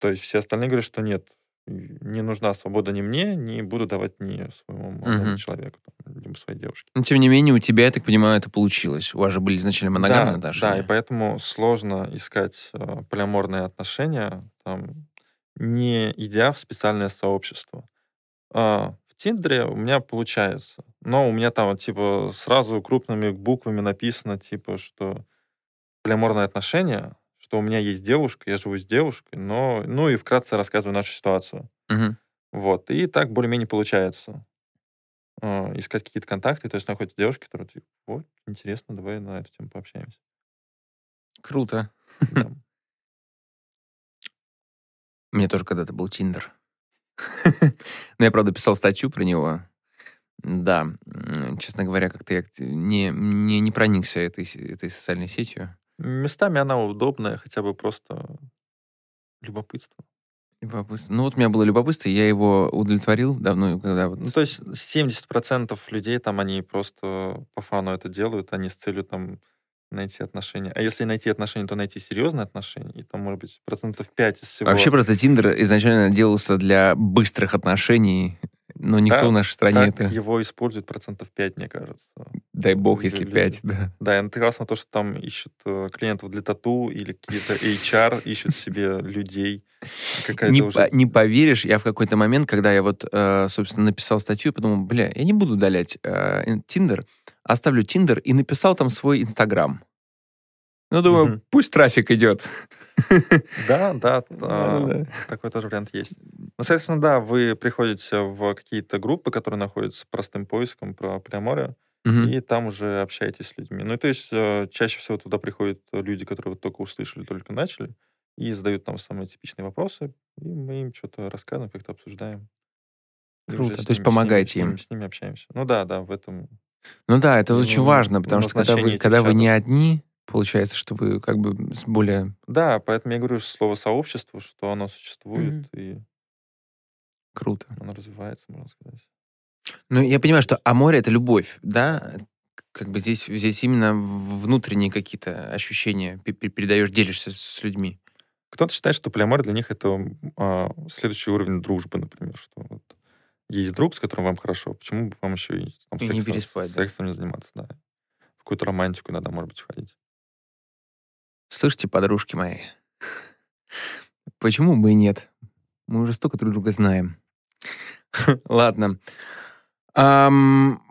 То есть все остальные говорят, что нет, не нужна свобода ни мне, не буду давать ни своему молодому Мгм. человеку, там, либо своей девушке. Но, тем не менее, у тебя, я так понимаю, это получилось. У вас же были изначально моногамные да, отношения. Да, и поэтому сложно искать э, полиаморные отношения, там, не идя в специальное сообщество. А, в Тиндере у меня получается, но у меня там типа сразу крупными буквами написано, типа, что полиаморные отношения, что у меня есть девушка, я живу с девушкой, но, ну и вкратце рассказываю нашу ситуацию. Мгм. Вот, и так более-менее получается э, искать какие-то контакты, то есть находятся девушки, которые, типа, вот, интересно, давай на эту тему пообщаемся. Круто. Да. У меня тоже когда-то был Тиндер. Но я, правда, писал статью про него. Да, честно говоря, как-то я не, не, не проникся этой, этой социальной сетью. Местами она удобная, хотя бы просто любопытство. Любопытство. Ну вот у меня было любопытство, я его удовлетворил давно, когда вот... Ну, то есть 70% людей там, они просто по фану это делают, они с целью там найти отношения. А если найти отношения, то найти серьезные отношения. И там, может быть, процентов 5 из всего. Вообще просто Тиндер изначально делался для быстрых отношений, но никто Да, в нашей стране это... его используют процентов 5, мне кажется. Дай бог, если люди. пять, да. Да, и прекрасно то, что там ищут э, клиентов для тату или какие-то HR ищут себе людей. Не, уже... по- не поверишь, я в какой-то момент, когда я вот, э, собственно, написал статью, подумал, бля, я не буду удалять э, ин- Тиндер, оставлю Тиндер и написал там свой Инстаграм. Ну, думаю, Мгм. пусть трафик идет. Да, да, а, такой тоже вариант есть. Ну, соответственно, да, вы приходите в какие-то группы, которые находятся простым поиском про Приаморе, Мгм. и там уже общаетесь с людьми. Ну, и то есть э, чаще всего туда приходят люди, которые вот только услышали, только начали, и задают там самые типичные вопросы, и мы им что-то рассказываем, как-то обсуждаем. Круто. То есть с помогаете ними, им. С ними, с ними общаемся. Ну да, да, в этом. Ну да, это Ну, очень важно, потому ну, что когда вы, когда вы не одни, получается, что вы как бы с более... Да, поэтому я говорю слово сообщество, что оно существует, Мгм. и Круто. оно развивается, можно сказать. Ну, я понимаю, что а море — это любовь, да? Как бы здесь, здесь именно внутренние какие-то ощущения пе- пе- передаешь, делишься с людьми. Кто-то считает, что полиамор для них это а, следующий уровень дружбы, например, что вот есть друг, с которым вам хорошо, почему бы вам еще и, там, И не сексом, переспать, да. сексом не заниматься, да. В какую-то романтику иногда, может быть, уходить. Слышите, подружки мои? Почему бы и нет? Мы уже столько друг друга знаем. Ладно. Ам,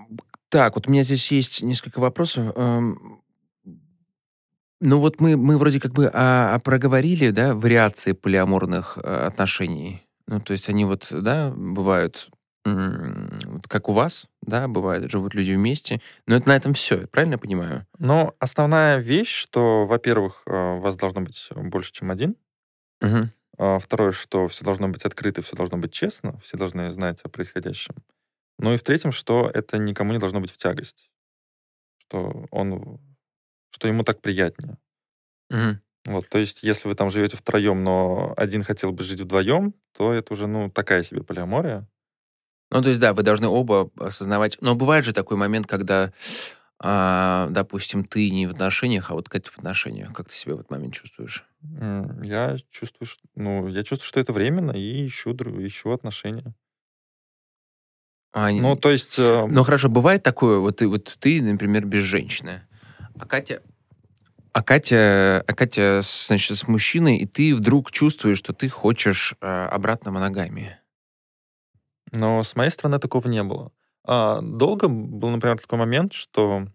так, вот у меня здесь есть несколько вопросов. Ам, ну вот мы, мы вроде как бы а, а проговорили, да, вариации полиаморных а, отношений. Ну, то есть они вот, да, бывают как у вас, да, бывает, живут люди вместе. Но это на этом все, правильно я понимаю? Но основная вещь, что, во-первых, э, у вас должно быть больше, чем один. А Второе, что все должно быть открыто, все должно быть честно, все должны знать о происходящем. Ну и в-третьем, что это никому не должно быть в тягость. Что он, что ему так приятнее. Мгм. Вот, то есть, если вы там живете втроем, но один хотел бы жить вдвоем, то это уже, ну, такая себе полиамория. Ну, то есть, да, вы должны оба осознавать. Но бывает же такой момент, когда, а, допустим, ты не в отношениях, а вот Катя в отношениях. Как ты себя в этот момент чувствуешь? Я чувствую, что, ну, я чувствую, что это временно, и ищу, ищу отношения. А, Ну, то есть, э, Ну, хорошо, бывает такое, вот ты, вот ты, например, без женщины, а Катя... А Катя, а Катя значит, с мужчиной, и ты вдруг чувствуешь, что ты хочешь э, обратно моногамии. Но с моей стороны такого не было. А, долго был, например, такой момент, что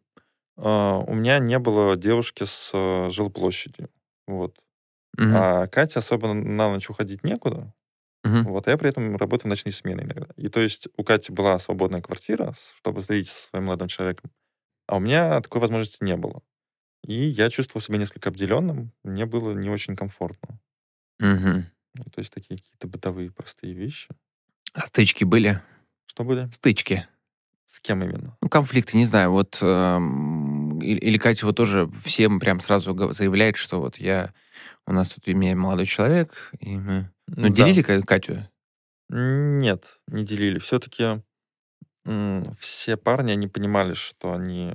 а, у меня не было девушки с э, жилплощадью. Вот. Мгм. А Катя особо на ночь уходить некуда. Мгм. Вот, а я при этом работаю в ночные смены иногда. И то есть у Кати была свободная квартира, чтобы заявить со своим молодым человеком, а у меня такой возможности не было. И я чувствовал себя несколько обделенным, мне было не очень комфортно. Мгм. Ну, То есть такие какие-то бытовые простые вещи. А стычки были? Что были? Стычки. С кем именно? Ну, конфликты, не знаю, вот... эм, или, Катя вот тоже всем прям сразу заявляет, что вот я... У нас тут меня молодой человек, и мы... Ну, Да. делили Ка- Катю? Нет, не делили. Все-таки все парни, они понимали, что они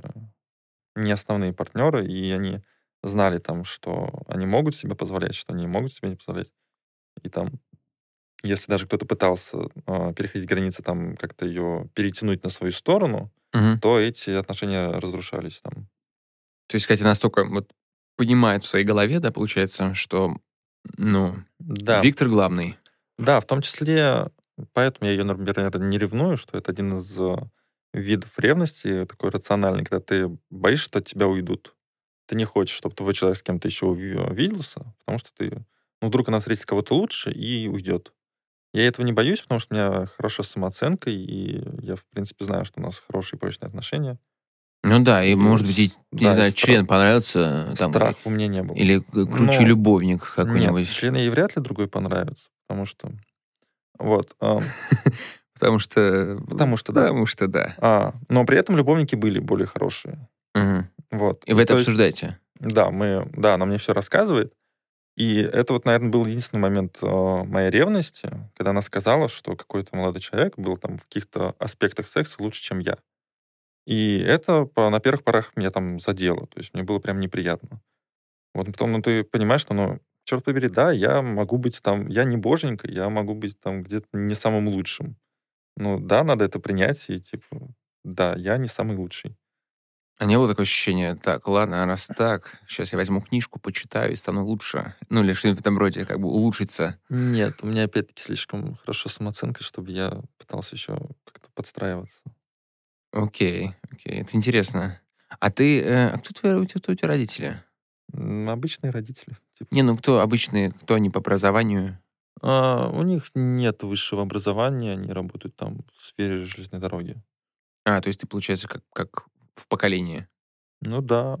не основные партнеры, и они знали там, что они могут себе позволять, что они не могут себе не позволять. И там, если даже кто-то пытался а, переходить границы, там как-то ее перетянуть на свою сторону, Мгм. то эти отношения разрушались там. То есть Катя настолько вот понимает в своей голове, да, получается, что, ну, Да, Виктор главный. да, в том числе, поэтому я ее, например, не ревную, что это один из э, видов ревности, такой рациональный, когда ты боишься, что от тебя уйдут. Ты не хочешь, чтобы твой человек с кем-то еще виделся, потому что ты, ну, вдруг она встретит кого-то лучше и уйдет. Я этого не боюсь, потому что у меня хорошая самооценка, и я, в принципе, знаю, что у нас хорошие прочные отношения. Ну да, и, И может быть, и, не да, и знаю, страх- член понравится, там, Страх у меня не было. или круче Ну, любовник Нет, какой-нибудь. члены ей вряд ли другой понравится, потому что... Вот. Потому что... Потому что, да. Потому что да. А, но при этом любовники были более хорошие. Вот. И вы это То есть, обсуждаете? Да, мы, да, она мне все рассказывает. И это вот, наверное, был единственный момент э, моей ревности, когда она сказала, что какой-то молодой человек был там в каких-то аспектах секса лучше, чем я. И это по, на первых порах меня там задело. То есть мне было прям неприятно. Вот потом, ну, ты понимаешь, что, ну, черт побери, да, я могу быть там, я не боженька, я могу быть там где-то не самым лучшим. Ну, да, надо это принять, и типа, да, я не самый лучший. А не было такое ощущение, так, ладно, раз так, сейчас я возьму книжку, почитаю и стану лучше? Ну, или что-нибудь в этом роде, как бы улучшиться? Нет, у меня опять-таки слишком хорошо самооценка, чтобы я пытался еще как-то подстраиваться. Окей, окей, это интересно. А ты, э, а кто, твои, кто у тебя родители? Обычные родители. Типа. Не, ну кто обычные, кто они по образованию? А, у них нет высшего образования, они работают там в сфере железной дороги. А, то есть ты, получается, как, как в поколении? Ну да.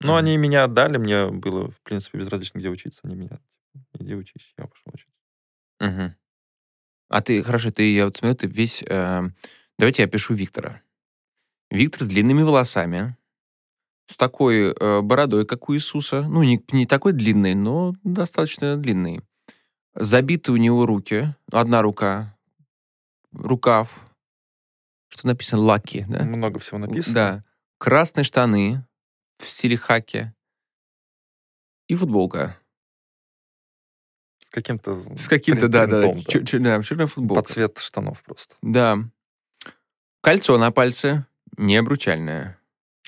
Ну, они меня отдали, мне было, в принципе, безразлично, где учиться. Они меня, иди учись, я пошел учиться. Угу. А ты, хорошо, ты, я вот смотрю, ты весь... Э, давайте я пишу Виктора. Виктор с длинными волосами, с такой э, бородой, как у Иисуса. Ну, не, не такой длинный, но достаточно длинный. Забиты у него руки. Одна рука. Рукав. Что написано? Лаки, да? Много всего написано. Да. Красные штаны в стиле хаки. И футболка. С каким-то... С каким-то, да, да. да. Да, черная футболка. Под цвет штанов просто. Да. Кольцо на пальце. Не обручальное.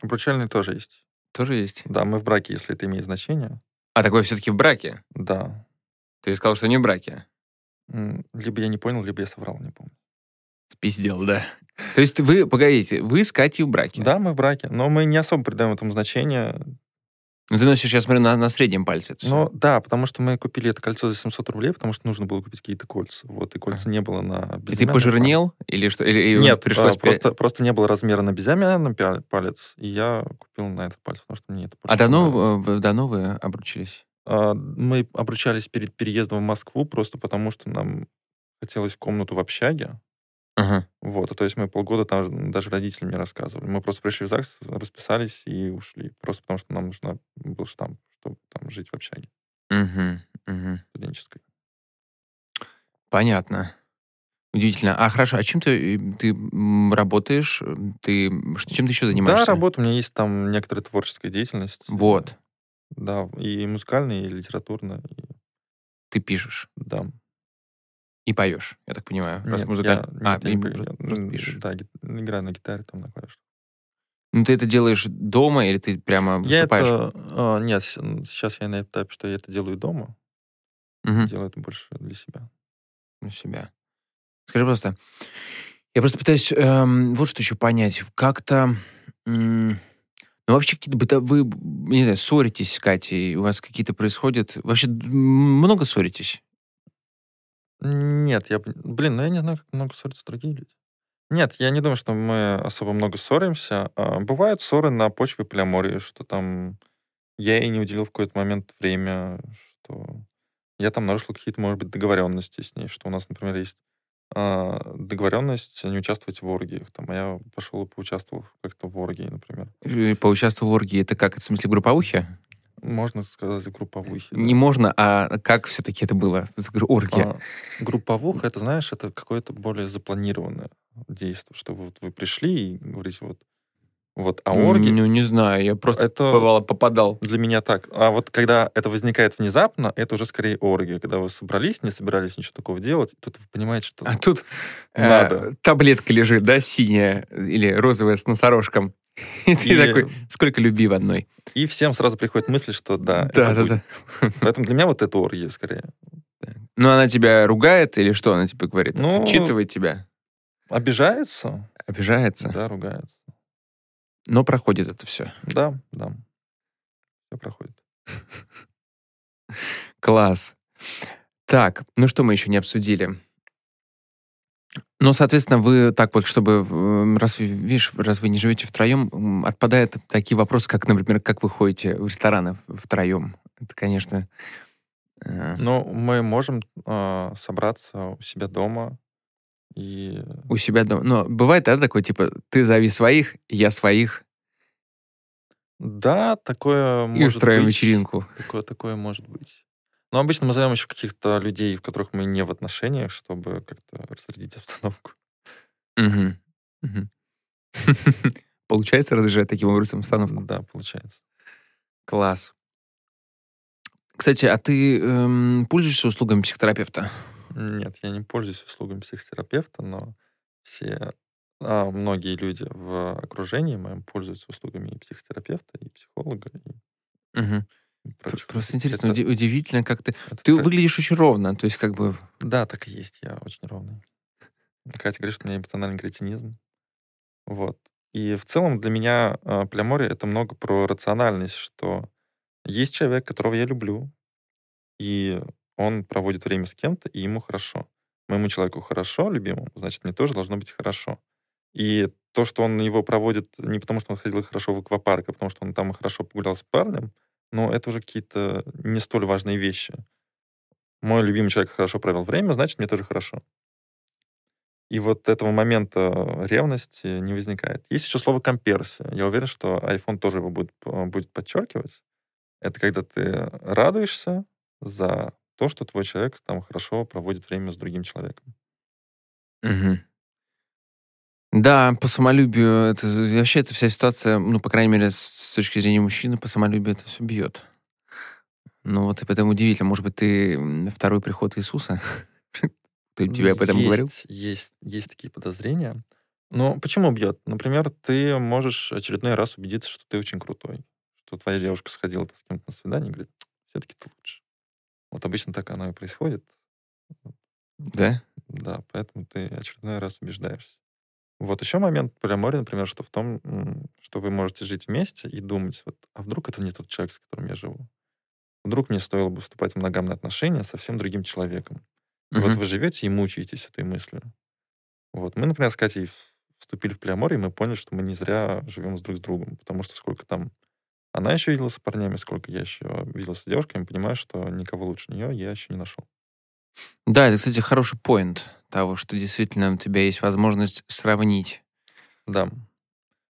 Обручальный тоже есть. Тоже есть? Да, мы в браке, если это имеет значение. А такое все-таки в браке? Да. Ты сказал, что не в браке? Либо я не понял, либо я соврал, не помню. Спиздел, да. То есть вы, погодите, вы с Катей в браке? Да, мы в браке, но мы не особо придаем этому значение. Ну, ты носишь, сейчас смотрю, на, на среднем пальце это Ну, да, потому что мы купили это кольцо за 700 рублей, потому что нужно было купить какие-то кольца. Вот, и кольца а. не было на И ты пожирнел? Палец. Или что? Или, Нет, пришлось... А, просто, просто не было размера на безымянный палец, и я купил на этот палец, потому что мне это... А давно, давно вы обручились? А, мы обручались перед переездом в Москву просто потому, что нам хотелось комнату в общаге. Ага. Вот, то есть мы полгода там даже родителям не рассказывали. Мы просто пришли в ЗАГС, расписались и ушли. Просто потому что нам нужно был штамп, чтобы там жить в общаге. Угу, угу. Студенческой. Понятно. Удивительно. А хорошо, а чем ты, э, ты работаешь? Ты чем ты еще занимаешься? Да, работа. У меня есть там некоторая творческая деятельность. Вот. Да, и музыкальная, и литературная. И... Ты пишешь? Да. И поешь, я так понимаю. Нет, раз музыкаль... я, а, ты просто, просто пишешь. Да, играю на гитаре, там на клавишах. Ну, ты это делаешь дома или ты прямо выступаешь? Я это, а, нет, сейчас я на этапе, что я это делаю дома. Угу. Делаю это больше для себя. Для себя. Скажи просто, я просто пытаюсь эм, вот что еще понять. Как-то... М- ну, вообще какие-то бытовые, не знаю, ссоритесь с Катей, у вас какие-то происходят... Вообще много ссоритесь? Нет, я... Блин, ну я не знаю, как много ссорятся другие люди. Нет, я не думаю, что мы особо много ссоримся. А, бывают ссоры на почве полиамории, что там я ей не уделил в какой-то момент время, что я там нарушил какие-то, может быть, договоренности с ней, что у нас, например, есть а, договоренность не участвовать в оргиях. Там, а я пошел и поучаствовал как-то в оргии, например. Поучаствовал в оргии, это как? Это в смысле групповухи? Можно сказать групповухи. Не да. можно, а как все-таки это было в оргии? А, групповуха, это, знаешь, это какое-то более запланированное действие, что вот вы пришли и говорите, вот вот, а орги... Ну, не знаю, я просто это бывало попадал. Для меня так. А вот когда это возникает внезапно, это уже скорее орги. Когда вы собрались, не собирались ничего такого делать, тут вы понимаете, что А тут надо. Э, таблетка лежит, да, синяя или розовая с носорожком. И ты такой, сколько любви в одной. И всем сразу приходит мысль, что да. Да, да, да. Поэтому для меня вот это оргия скорее. Ну, она тебя ругает или что она тебе говорит? Ну, Отчитывает тебя? Обижается. Обижается? Да, ругается. Но проходит это все. Да, да. Все проходит. Класс. Так, ну что мы еще не обсудили? Ну, соответственно, вы так вот, чтобы, раз, видишь, раз вы не живете втроем, отпадают такие вопросы, как, например, как вы ходите в рестораны втроем. Это, конечно... Э... Ну, мы можем э, собраться у себя дома, и... У себя дома. Но бывает, да, такой, типа, ты зови своих, я своих. Да, такое и может И устроим вечеринку. Такое, такое может быть. Но обычно мы зовем еще каких-то людей, в которых мы не в отношениях, чтобы как-то разрядить обстановку. Получается разрешать таким образом обстановку? Да, получается. Класс. Кстати, а ты эм, пользуешься услугами психотерапевта? Нет, я не пользуюсь услугами психотерапевта, но все а, многие люди в окружении моем пользуются услугами и психотерапевта, и психолога, и угу. Прочих. Просто интересно, это, удивительно, как ты... Ты тр... выглядишь очень ровно, то есть как бы... Да, так и есть, я очень ровный. Катя говорит, что у меня эмоциональный кретинизм. Вот. И в целом для меня э, полиамория — это много про рациональность, что есть человек, которого я люблю, и он проводит время с кем-то, и ему хорошо. Моему человеку хорошо, любимому, значит, мне тоже должно быть хорошо. И то, что он его проводит не потому, что он ходил хорошо в аквапарк, а потому что он там хорошо погулял с парнем, но это уже какие-то не столь важные вещи. Мой любимый человек хорошо провел время, значит, мне тоже хорошо. И вот этого момента ревности не возникает. Есть еще слово комперсия. Я уверен, что iPhone тоже его будет, будет подчеркивать. Это когда ты радуешься за то, что твой человек там хорошо проводит время с другим человеком. Угу. Да, по самолюбию, это, вообще эта вся ситуация, ну, по крайней мере, с, точки зрения мужчины, по самолюбию это все бьет. Ну вот и поэтому удивительно. Может быть, ты второй приход Иисуса? Ты тебе об этом есть, говорил? Есть, есть такие подозрения. Но почему бьет? Например, ты можешь очередной раз убедиться, что ты очень крутой что твоя девушка сходила с кем-то на свидание и говорит, все-таки ты лучше. Вот обычно так оно и происходит. Да? Да, поэтому ты очередной раз убеждаешься. Вот еще момент про море, например, что в том, что вы можете жить вместе и думать, вот, а вдруг это не тот человек, с которым я живу? Вдруг мне стоило бы вступать в моногамные отношения с совсем другим человеком. И вот вы живете и мучаетесь этой мыслью. Вот. Мы, например, с Катей вступили в полиаморие, и мы поняли, что мы не зря живем с друг с другом, потому что сколько там она еще виделась с парнями, сколько я еще виделся с девушками, понимаю, что никого лучше нее я еще не нашел. Да, это, кстати, хороший поинт того, что действительно у тебя есть возможность сравнить. Да.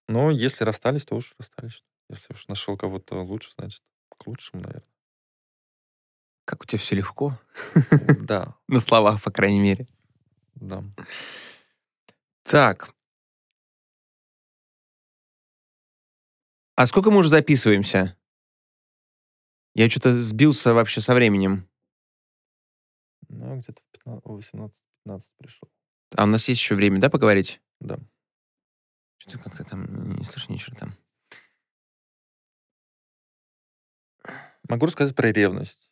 Но если расстались, то уж расстались. Если уж нашел кого-то лучше, значит, к лучшему, наверное. Как у тебя все легко. Да. На словах, по крайней мере. Да. Так. А сколько мы уже записываемся? Я что-то сбился вообще со временем. Ну, где-то 18 15 пришел. А у нас есть еще время, да, поговорить? Да. Что-то как-то там не слышно ничего там. Могу рассказать про ревность.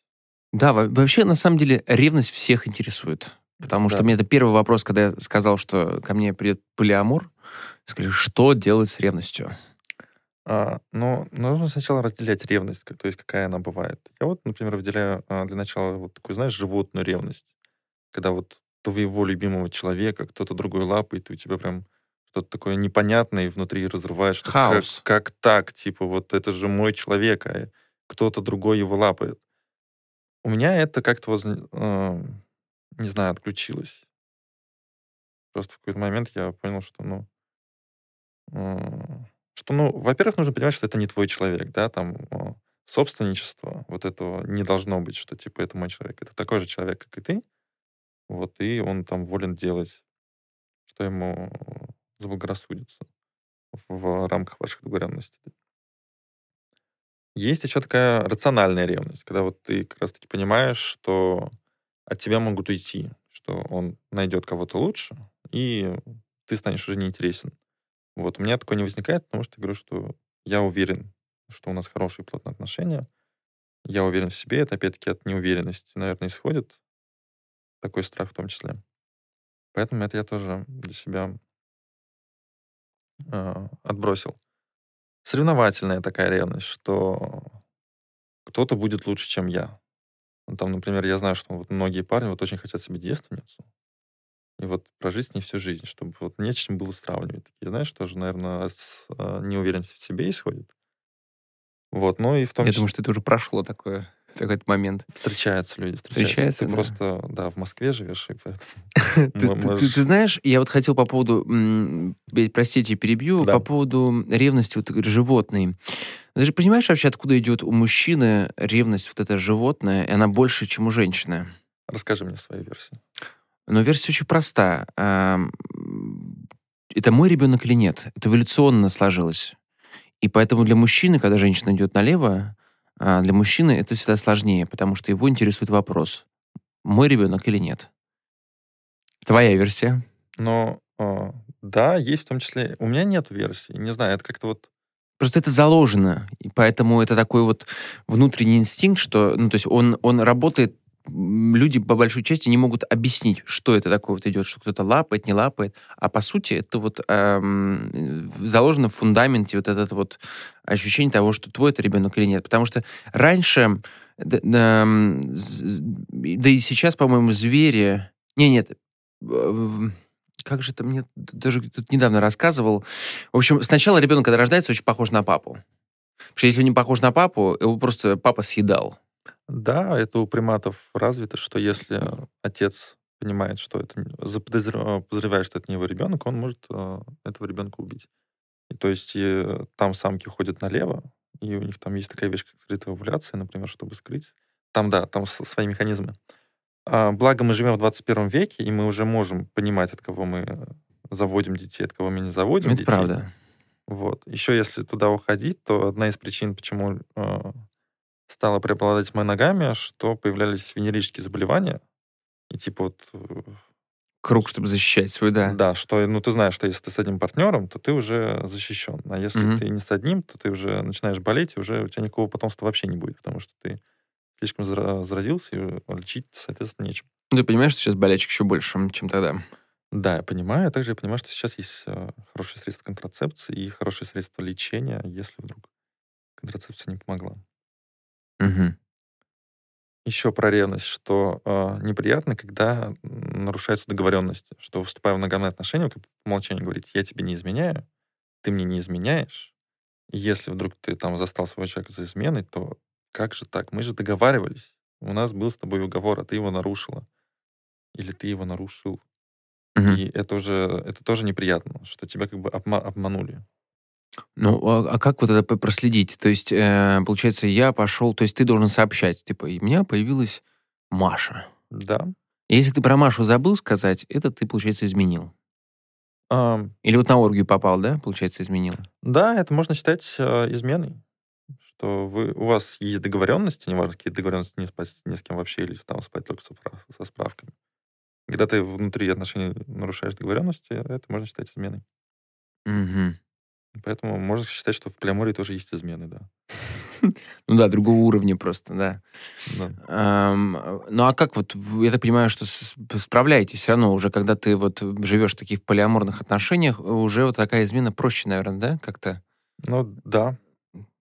Да, вообще, на самом деле, ревность всех интересует. Потому да. что мне это первый вопрос, когда я сказал, что ко мне придет полиамор. Сказали, что делать с ревностью? А, ну, нужно сначала разделять ревность, то есть какая она бывает. Я вот, например, выделяю а, для начала вот такую, знаешь, животную ревность. Когда вот твоего любимого человека кто-то другой лапает, и у тебя прям что-то такое непонятное и внутри разрывает. Что Хаос. Как, как так? Типа, вот это же мой человек, а кто-то другой его лапает. У меня это как-то, воз... э, не знаю, отключилось. Просто в какой-то момент я понял, что, ну, э, что, ну, во-первых, нужно понимать, что это не твой человек, да, там собственничество, вот этого не должно быть, что, типа, это мой человек. Это такой же человек, как и ты, вот, и он там волен делать, что ему заблагорассудится в рамках ваших договоренностей. Есть еще такая рациональная ревность, когда вот ты как раз-таки понимаешь, что от тебя могут уйти, что он найдет кого-то лучше, и ты станешь уже неинтересен. Вот, у меня такое не возникает, потому что я говорю, что я уверен, что у нас хорошие плотные отношения. Я уверен в себе. Это, опять-таки, от неуверенности, наверное, исходит. Такой страх в том числе. Поэтому это я тоже для себя э, отбросил. Соревновательная такая ревность, что кто-то будет лучше, чем я. Ну, там, например, я знаю, что вот многие парни вот очень хотят себе девственницу и вот прожить с ней всю жизнь, чтобы вот не с чем было сравнивать. Такие, знаешь, тоже, наверное, с э, неуверенности в себе исходит. Вот, ну и в том Я числе... думаю, что это уже прошло такое, такой момент. Встречаются люди, встречаются. Ты да. просто, да, в Москве живешь, и поэтому... ты, знаешь, я вот хотел по поводу, простите, перебью, по поводу ревности, вот ты говоришь, животной. Ты же понимаешь вообще, откуда идет у мужчины ревность вот эта животная, и она больше, чем у женщины? Расскажи мне свою версию. Но версия очень проста. это мой ребенок или нет. Это эволюционно сложилось. И поэтому для мужчины, когда женщина идет налево, а, для мужчины это всегда сложнее, потому что его интересует вопрос, мой ребенок или нет. Твоя версия? Но э, да, есть в том числе. У меня нет версии. Не знаю, это как-то вот Просто это заложено, и поэтому это такой вот внутренний инстинкт, что, ну, то есть он, он работает люди по большой части не могут объяснить, что это такое вот идет, что кто-то лапает, не лапает. А по сути это вот эм, заложено в фундаменте вот это вот ощущение того, что твой это ребенок или нет. Потому что раньше, да, да, да и сейчас, по-моему, звери... Не, нет, как же это мне даже тут недавно рассказывал. В общем, сначала ребенок, когда рождается, очень похож на папу. Потому что если он не похож на папу, его просто папа съедал. Да, это у приматов развито, что если отец понимает, что это подозревает, что это не его ребенок, он может э, этого ребенка убить. И то есть и там самки ходят налево, и у них там есть такая вещь, как скрытая овуляция, например, чтобы скрыть. Там, да, там свои механизмы. А, благо мы живем в 21 веке, и мы уже можем понимать, от кого мы заводим детей, от кого мы не заводим это детей. правда. Вот. Еще если туда уходить, то одна из причин, почему э, стало преобладать моногамия, что появлялись венерические заболевания. И типа вот... Э, Круг, чтобы защищать свой, да. Да, что, ну, ты знаешь, что если ты с одним партнером, то ты уже защищен. А если mm-hmm. ты не с одним, то ты уже начинаешь болеть, и уже у тебя никакого потомства вообще не будет, потому что ты слишком заразился, и лечить, соответственно, нечем. Ну, ты понимаешь, что сейчас болячек еще больше, чем тогда? Да, я понимаю. А также я понимаю, что сейчас есть э, хорошие средства контрацепции и хорошие средства лечения, если вдруг контрацепция не помогла. Угу. Еще про ревность, что э, неприятно, когда нарушаются договоренности, что вступая в моногамные отношения, как по умолчанию говорить, я тебе не изменяю, ты мне не изменяешь. И если вдруг ты там застал своего человека за изменой, то как же так? Мы же договаривались. У нас был с тобой уговор, а ты его нарушила. Или ты его нарушил. Угу. И это уже это тоже неприятно, что тебя как бы обма- обманули. Ну, а, а как вот это проследить? То есть, э, получается, я пошел, то есть ты должен сообщать, типа, у меня появилась Маша. Да. И если ты про Машу забыл сказать, это ты, получается, изменил. А, Или вот на оргию попал, да, получается, изменил? да, это можно считать э, изменой. Что вы, у вас есть договоренности, неважно, какие договоренности, не спать ни с кем вообще, или там спать только со, со справками. Когда ты внутри отношений нарушаешь договоренности, это можно считать изменой. Угу. Поэтому можно считать, что в полиамории тоже есть измены, да. Ну да, другого уровня просто, да. Да. Эм, ну а как вот, я так понимаю, что справляетесь все равно уже, когда ты вот живешь таких в полиаморных отношениях, уже вот такая измена проще, наверное, да, как-то? Ну, да.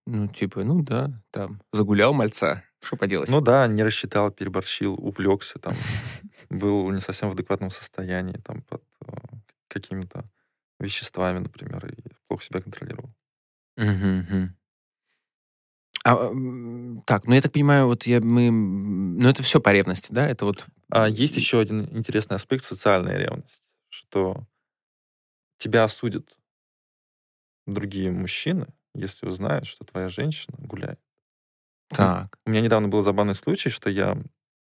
Ну, типа, ну да, там, загулял мальца, что поделать? Ну да, не рассчитал, переборщил, увлекся, там, был не совсем в адекватном состоянии, там, под э, какими-то веществами, например, и плохо себя контролировал. А, так, ну я так понимаю, вот я, мы, ну это все по ревности, да? Это вот... А есть еще один интересный аспект социальная ревность, что тебя осудят другие мужчины, если узнают, что твоя женщина гуляет. Так. У меня недавно был забавный случай, что я,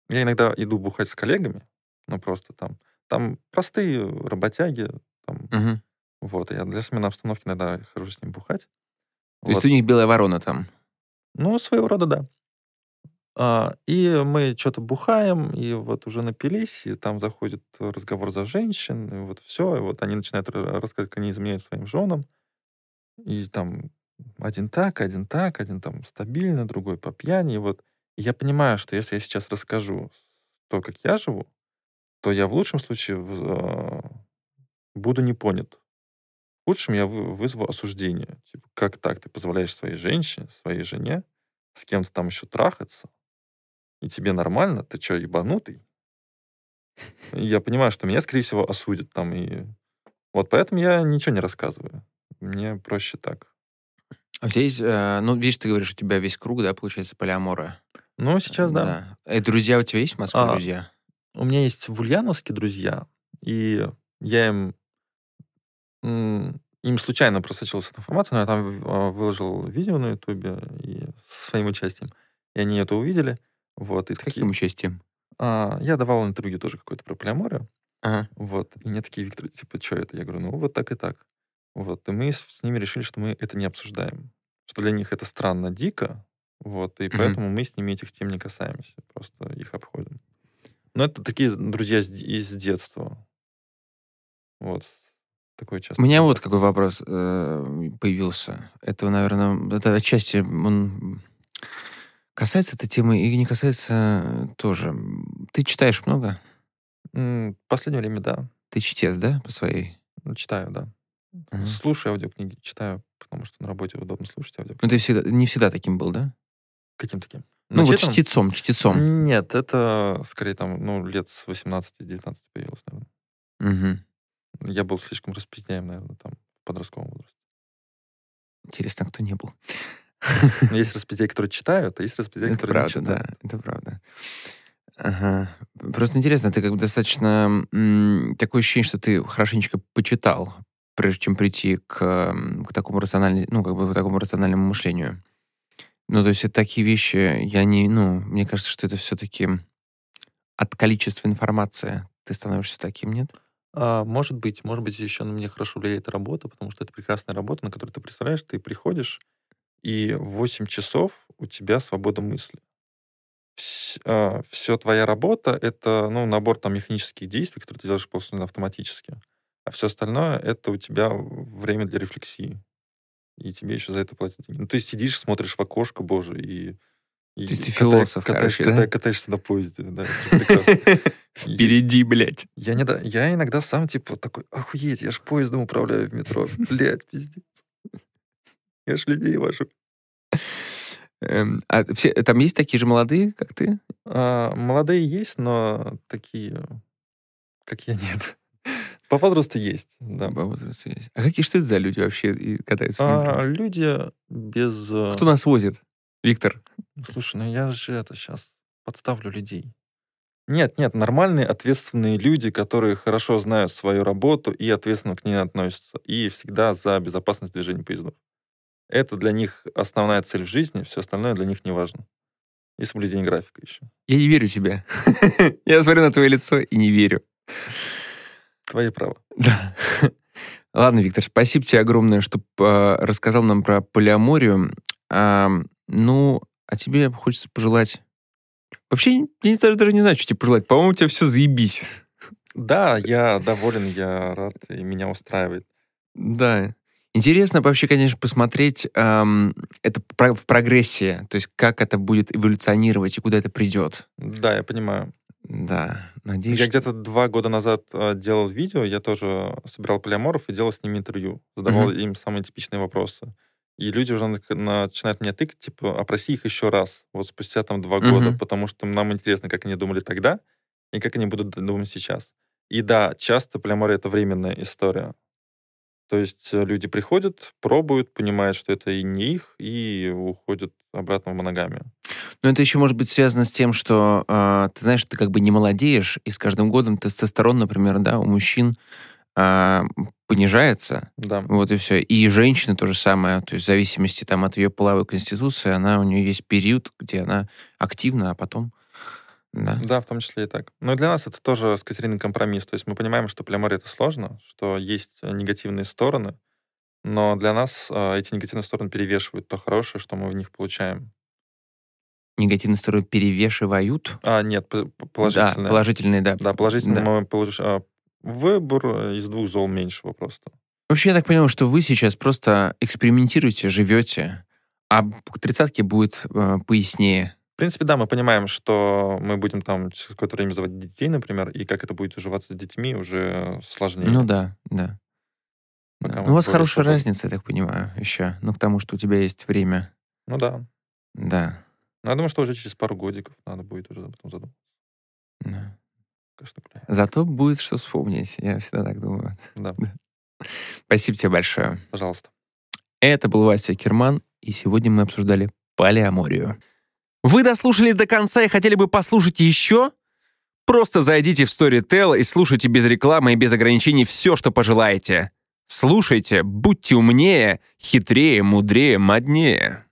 я иногда иду бухать с коллегами, ну просто там, там простые работяги, там, Мгм. Вот, я для смены обстановки иногда хожу с ним бухать. То есть Вот. у них белая ворона там. Ну, своего рода, да. А, и мы что-то бухаем, и вот уже напились, и там заходит разговор за женщин, и вот все, и вот они начинают ра- рассказывать, как они изменяют своим женам, и там один так, один так, один там стабильно, другой по пьяни, и вот. И я понимаю, что если я сейчас расскажу то, как я живу, то я в лучшем случае а, буду не понят. Худшем я вы- вызову осуждение. Типа, как так ты позволяешь своей женщине, своей жене с кем-то там еще трахаться, и тебе нормально, ты что, ебанутый? И я понимаю, что меня, скорее всего, осудят там, и вот поэтому я ничего не рассказываю. Мне проще так. А у тебя есть, э, ну, видишь, ты говоришь, у тебя весь круг, да, получается, полиамора. Ну, сейчас, да. Э, друзья у тебя есть в Москве, А, друзья? У меня есть в Ульяновске друзья, и я им... Им случайно просочилась эта информация, но я там а, выложил видео на Ютубе и со своим участием. И они это увидели. Вот, и С такие... каким участием? А, я давал интервью тоже какое-то про полиаморию. Ага. Вот. И мне такие, Виктор, типа, что это? Я говорю, ну, вот так и так. Вот. И мы с ними решили, что мы это не обсуждаем. Что для них это странно, дико. Вот. И mm-hmm. поэтому мы с ними этих тем не касаемся. Просто их обходим. Но это такие друзья из детства. Вот. Такое часто. У меня вот какой вопрос э, появился. Это, наверное, это отчасти он касается этой темы и не касается тоже. Ты читаешь много? В последнее время, да. Ты чтец, да, по своей? Читаю, да. Ага. Слушаю аудиокниги, читаю, потому что на работе удобно слушать аудиокниги. Ну, ты всегда, не всегда таким был, да? Каким таким? Ну, вот чтецом, чтецом. Нет, это скорее там, ну, лет с 18-19 появилось, наверное. Угу. Я был слишком распиздяем, наверное, там, в подростковом возрасте. Интересно, кто не был. Есть распиздяи, которые читают, а есть распиздяи, которые правда, не читают. Да, это правда. Ага. Просто интересно, ты как бы достаточно... М, такое ощущение, что ты хорошенечко почитал, прежде чем прийти к, к такому рациональному, ну, как бы к такому рациональному мышлению. Ну, то есть это такие вещи, я не, ну, мне кажется, что это все-таки от количества информации ты становишься таким, нет? А, может быть, может быть, еще на меня хорошо влияет работа, потому что это прекрасная работа, на которую ты представляешь, ты приходишь, и в 8 часов у тебя свобода мысли. Вс, а, все твоя работа — это ну, набор там механических действий, которые ты делаешь просто автоматически. А все остальное — это у тебя время для рефлексии и тебе еще за это платят деньги. Ну, ты сидишь, смотришь в окошко, боже, и... и То есть ты философ, катаешь, короче, да? Катаешься на поезде, да, Впереди, блядь. Я, не, я иногда сам, типа, такой, охуеть, я ж поездом управляю в метро. Блядь, пиздец. Я ж людей вожу. Эм, а все, там есть такие же молодые, как ты? А, молодые есть, но такие, как я, нет. По возрасту есть, да. По возрасту есть. А какие что это за люди вообще катаются а, Люди без... Э, Кто нас возит? Виктор? Слушай, ну я же это сейчас подставлю людей. Нет, нет, нормальные, ответственные люди, которые хорошо знают свою работу и ответственно к ней относятся. И всегда за безопасность движения поездов. Это для них основная цель в жизни, все остальное для них не важно. И соблюдение графика еще. Я не верю тебе. Я смотрю на твое лицо и не верю. Твои права. Да. Ладно, Виктор, спасибо тебе огромное, что э, рассказал нам про полиаморию. Ну, а тебе хочется пожелать... Вообще, я даже, даже не знаю, что тебе пожелать. По-моему, у тебя все заебись. Да, я доволен, я рад, и меня устраивает. Да. Интересно вообще, конечно, посмотреть эм, это в прогрессии, то есть как это будет эволюционировать и куда это придет. Да, я понимаю. Да, надеюсь. Я что... где-то два года назад э, делал видео, я тоже собирал полиаморов и делал с ними интервью, задавал uh-huh. им самые типичные вопросы. И люди уже начинают меня тыкать, типа, опроси их еще раз, вот спустя там два uh-huh. года, потому что нам интересно, как они думали тогда и как они будут думать сейчас. И да, часто полиамория — это временная история. То есть э, люди приходят, пробуют, понимают, что это и не их, и уходят обратно в моногамию. Но это еще может быть связано с тем, что э, ты знаешь, ты как бы не молодеешь, и с каждым годом тестостерон, например, да, у мужчин э, понижается. Да. Вот и все. И женщины то же самое. То есть в зависимости там, от ее половой конституции, она, у нее есть период, где она активна, а потом... Да. да, в том числе и так. Но для нас это тоже с Катериной компромисс. То есть мы понимаем, что полиамория это сложно, что есть негативные стороны, но для нас э, эти негативные стороны перевешивают то хорошее, что мы в них получаем негативные стороны перевешивают. А, нет, положительные. Да, положительные, да. Да, положительные да. мы получим... А, выбор из двух зол меньшего просто. Вообще, я так понимаю, что вы сейчас просто экспериментируете, живете, а к тридцатке будет э, пояснее. В принципе, да, мы понимаем, что мы будем там какое-то время заводить детей, например, и как это будет уживаться с детьми, уже сложнее. Ну да, да. да. Ну, у вас хорошая свободно. разница, я так понимаю, еще. Ну, к тому, что у тебя есть время. Ну да. Да. Ну, я думаю, что уже через пару годиков надо будет уже потом задуматься. Да. Конечно, бля. Зато будет что вспомнить. Я всегда так думаю. Да. Спасибо тебе большое. Пожалуйста. Это был Вася Керман, и сегодня мы обсуждали полиаморию. Вы дослушали до конца и хотели бы послушать еще? Просто зайдите в Storytel и слушайте без рекламы и без ограничений все, что пожелаете. Слушайте, будьте умнее, хитрее, мудрее, моднее.